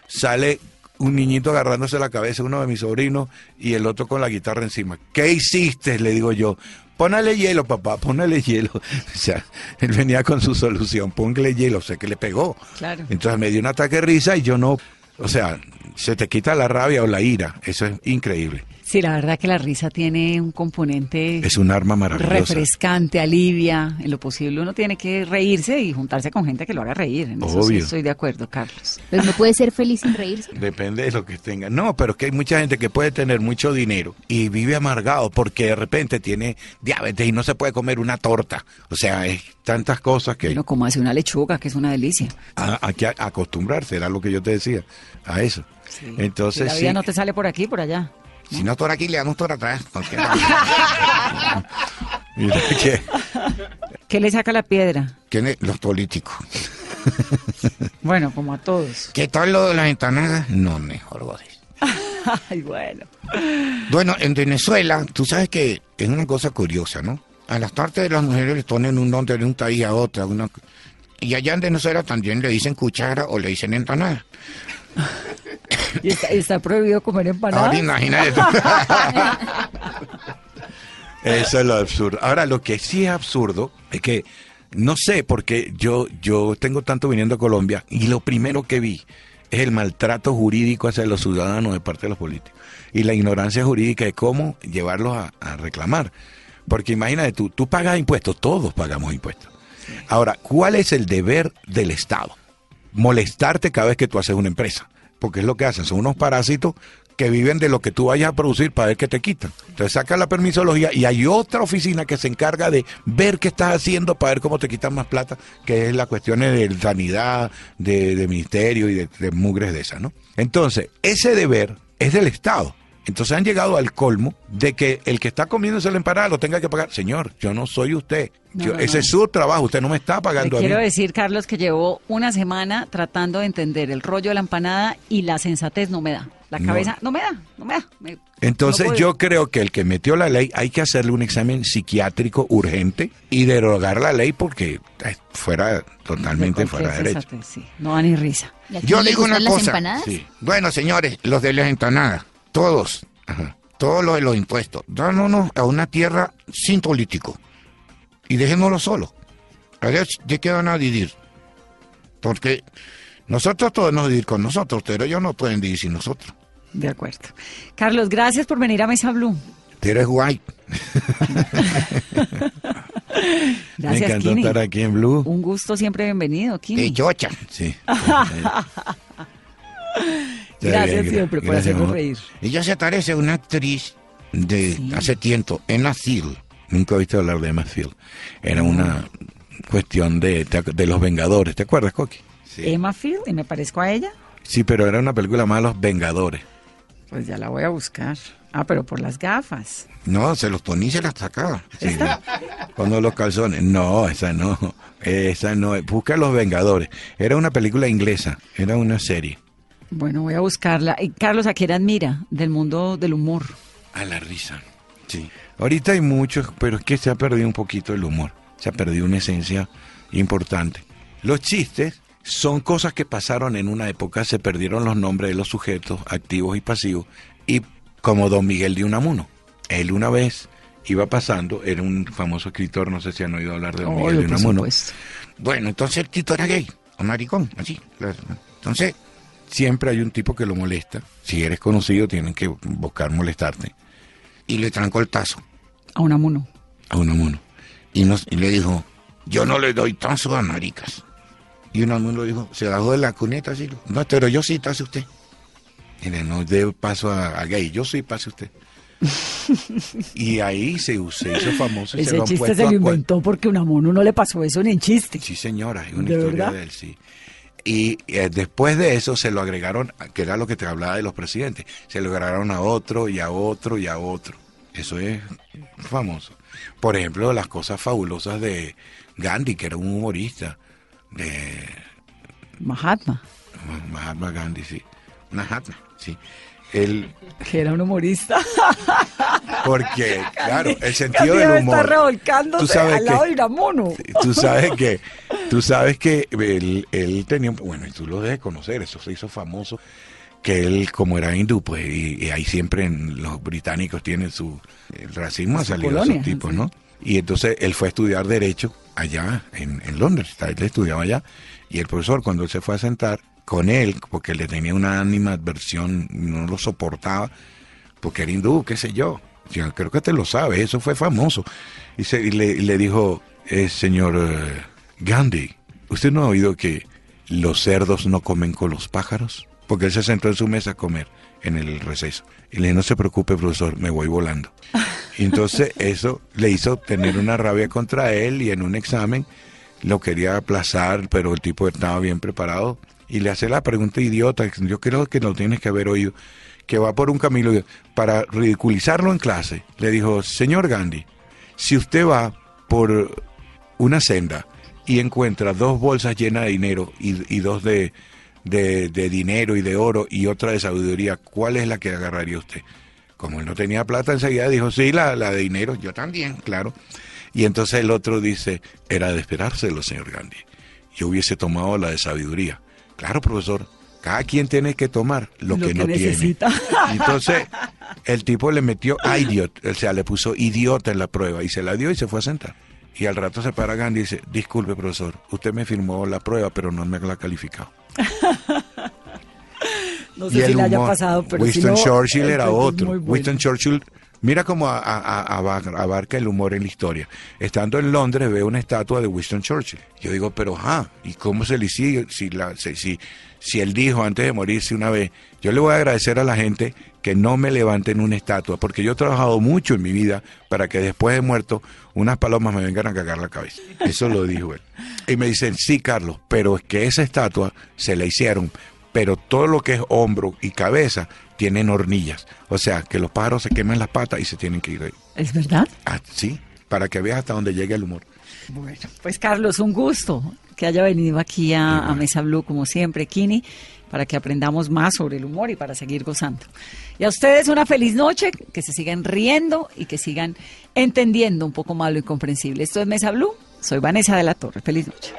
Sale un niñito agarrándose la cabeza, uno de mis sobrinos, y el otro con la guitarra encima. ¿Qué hiciste? Le digo yo. Pónale hielo, papá, pónale hielo. O sea, él venía con su solución, póngale hielo, sé que le pegó. Claro. Entonces me dio un ataque de risa y yo no, o sea, se te quita la rabia o la ira. Eso es increíble. Sí, la verdad que la risa tiene un componente Es un arma maravillosa. refrescante, alivia. En lo posible uno tiene que reírse y juntarse con gente que lo haga reír. En eso sí Obvio. estoy de acuerdo, Carlos. Pero no puede ser feliz sin reírse. Depende de lo que tenga. No, pero es que hay mucha gente que puede tener mucho dinero y vive amargado porque de repente tiene diabetes y no se puede comer una torta. O sea, es tantas cosas que Uno como hace una lechuga, que es una delicia. a- hay que acostumbrarse, era lo que yo te decía, a eso. Si Entonces, la sí, vida no te sale por aquí, por allá. Si no por aquí, le damos por atrás. Cualquier- mira que- ¿Qué le saca la piedra? Los políticos. Bueno, como a todos. ¿Qué tal lo de las empanadas? No, mejor godes. Ay, bueno. Bueno, en Venezuela, tú sabes que es una cosa curiosa, ¿no? A las tardes de las mujeres les ponen un nombre de un país a otra. Una... Y allá en Venezuela también le dicen cuchara o le dicen empanada. ¿Y está, está prohibido comer empanadas? Ahora imagínate tú. Eso es lo absurdo. Ahora, lo que sí es absurdo es que no sé, porque yo, yo tengo tanto viniendo a Colombia y lo primero que vi es el maltrato jurídico hacia los ciudadanos de parte de los políticos y la ignorancia jurídica de cómo llevarlos a, a reclamar. Porque imagínate tú, tú pagas impuestos, todos pagamos impuestos. Ahora, ¿cuál es el deber del Estado? Molestarte cada vez que tú haces una empresa. Porque es lo que hacen, son unos parásitos que viven de lo que tú vayas a producir para ver qué te quitan. Entonces saca la permisología y hay otra oficina que se encarga de ver qué estás haciendo para ver cómo te quitan más plata, que es la cuestión de sanidad, de, de ministerio y de, de mugres de esas, ¿no? Entonces, ese deber es del Estado. Entonces han llegado al colmo de que el que está comiéndose la empanada lo tenga que pagar. Señor, yo no soy usted. No, Yo- no, ese no. es su trabajo. Usted no me está Le pagando a mí. quiero decir, Carlos, que llevo una semana tratando de entender el rollo de la empanada y la sensatez no me da. La cabeza no, me da, no me da. Me- Entonces yo creo que el que metió la ley hay que hacerle un examen psiquiátrico urgente y derogar la ley porque eh, fuera totalmente De fuera de derecho. sí. No da ni risa. ¿Y a Yo digo una cosa. empanadas? Sí. Bueno, señores, los de las empanadas, todos, Ajá. todos los de los impuestos, dámonos a una tierra sin político y dejémoslo solo. A ver, ¿de qué van a dividir? Porque nosotros podemos dividir con nosotros, pero ellos no pueden dividir sin nosotros. De acuerdo. Carlos, gracias por venir a Mesa Blue. Tú eres guay. Me Gracias, encantó Kini. estar aquí en Blue. Un gusto siempre bienvenido, Kini. De chocha. Sí. Gracias Bien, siempre por hacernos reír. Ella se parece a una actriz de Sí. hace tiempo, la Seal. Nunca he visto hablar de Emma Field. Era una cuestión de, de los Vengadores. ¿Te acuerdas, Coqui? Sí. Emma Field, y me parezco a ella. Sí, pero era una película más los Vengadores. Pues ya la voy a buscar. Ah, pero por las gafas. No, se los ponía y se las sacaba. Sí. Cuando los calzones. No, esa no. Esa no. Busca Los Vengadores. Era una película inglesa. Era una serie. Bueno, voy a buscarla. Y Carlos, ¿a quién admira del mundo del humor? A la risa. Sí. Ahorita hay muchos, pero es que se ha perdido un poquito el humor. Se ha perdido una esencia importante. Los chistes son cosas que pasaron en una época, se perdieron los nombres de los sujetos activos y pasivos. Y como Don Miguel de Unamuno. Él una vez iba pasando, era un famoso escritor, no sé si han oído hablar de Don Miguel de Unamuno. Bueno, entonces el Tito era gay, o maricón, así. Entonces, Siempre hay un tipo que lo molesta. Si eres conocido, tienen que buscar molestarte. y le trancó el tazo. A Unamuno. A Unamuno. Y, nos, y le dijo, yo no le doy tazo a maricas. Y uno lo dijo, se bajó de la cuneta así. No, pero yo sí tazo usted. Mire, no dé paso a, a gay. Yo sí, pase usted. y ahí se, se hizo famoso. Y se Ese lo chiste se lo a inventó porque Unamuno no le pasó eso ni en chiste. Sí, señora, una ¿De historia verdad? de él, sí. Y eh, después de eso se lo agregaron, que era lo que te hablaba de los presidentes, se lo agregaron a otro y a otro y a otro. Eso es famoso. Por ejemplo, las cosas fabulosas de Gandhi, que era un humorista, de Mahatma, Mahatma Gandhi, sí. Mahatma, sí. Él, que era un humorista. porque, claro, el sentido Casi del humor. estar revolcándose Tú sabes al lado que- de Unamuno. Tú sabes que, tú sabes que él, él tenía, bueno, y tú lo debes conocer, eso se hizo famoso, que él, como era hindú, pues, y, y ahí siempre en- los británicos tienen su, el racismo ha salido de esos tipos. ¿no? Y entonces él fue a estudiar Derecho allá en, en Londres, él estudiaba allá, y el profesor cuando él se fue a sentar con él, porque le tenía una animadversión, no lo soportaba, porque era hindú, qué sé yo. Yo creo que te lo sabes, eso fue famoso. Y, se- y le, y le dijo, eh, señor eh, Gandhi, ¿usted no ha oído que los cerdos no comen con los pájaros? Porque él se sentó en su mesa a comer en el receso. Y le dije, no se preocupe, profesor, me voy volando. Y entonces eso le hizo tener una rabia contra él y en un examen lo quería aplazar, pero el tipo estaba bien preparado y le hace la pregunta idiota, yo creo que no tienes que haber oído, que va por un camino para ridiculizarlo en clase. Le dijo, señor Gandhi, si usted va por una senda y encuentra dos bolsas llenas de dinero y, dos de, de, de dinero y de oro y otra de sabiduría, ¿cuál es la que agarraría usted? Como él no tenía plata, enseguida dijo, sí, la, la de dinero, yo también, claro. Y entonces el otro dice, era de esperárselo, señor Gandhi. Yo hubiese tomado la de sabiduría. Claro, profesor, cada quien tiene que tomar lo, Lo que, que no necesita. tiene. Y entonces el tipo le metió idiot, o sea, le puso idiota en la prueba y se la dio y se fue a sentar. Y al rato se para Gandhi y dice, disculpe, profesor, usted me firmó la prueba, pero no me la ha calificado. No Y sé si el le haya pasado, pero si Winston no, Churchill era otro. bueno. Winston Churchill, mira cómo a- a- a- abar- abarca el humor en la historia. Estando en Londres veo una estatua de Winston Churchill. Yo digo, pero ajá, ¿y cómo se le sigue? Si, si él dijo antes de morirse una vez, yo le voy a agradecer a la gente que no me levanten una estatua, porque yo he trabajado mucho en mi vida para que después de muerto unas palomas me vengan a cagar la cabeza. Eso lo dijo él. Y me dicen, sí, Carlos, pero es que esa estatua se la hicieron pero todo lo que es hombro y cabeza tienen hornillas. O sea, que los pájaros se queman las patas y se tienen que ir ahí. ¿Es verdad? Ah, sí, para que veas hasta dónde llega el humor. Bueno, pues Carlos, un gusto que haya venido aquí a, a Mesa Blue, como siempre, Kini, para que aprendamos más sobre el humor y para seguir gozando. Y a ustedes una feliz noche, que se sigan riendo y que sigan entendiendo un poco más lo incomprensible. Esto es Mesa Blue, soy Vanessa de la Torre. Feliz noche.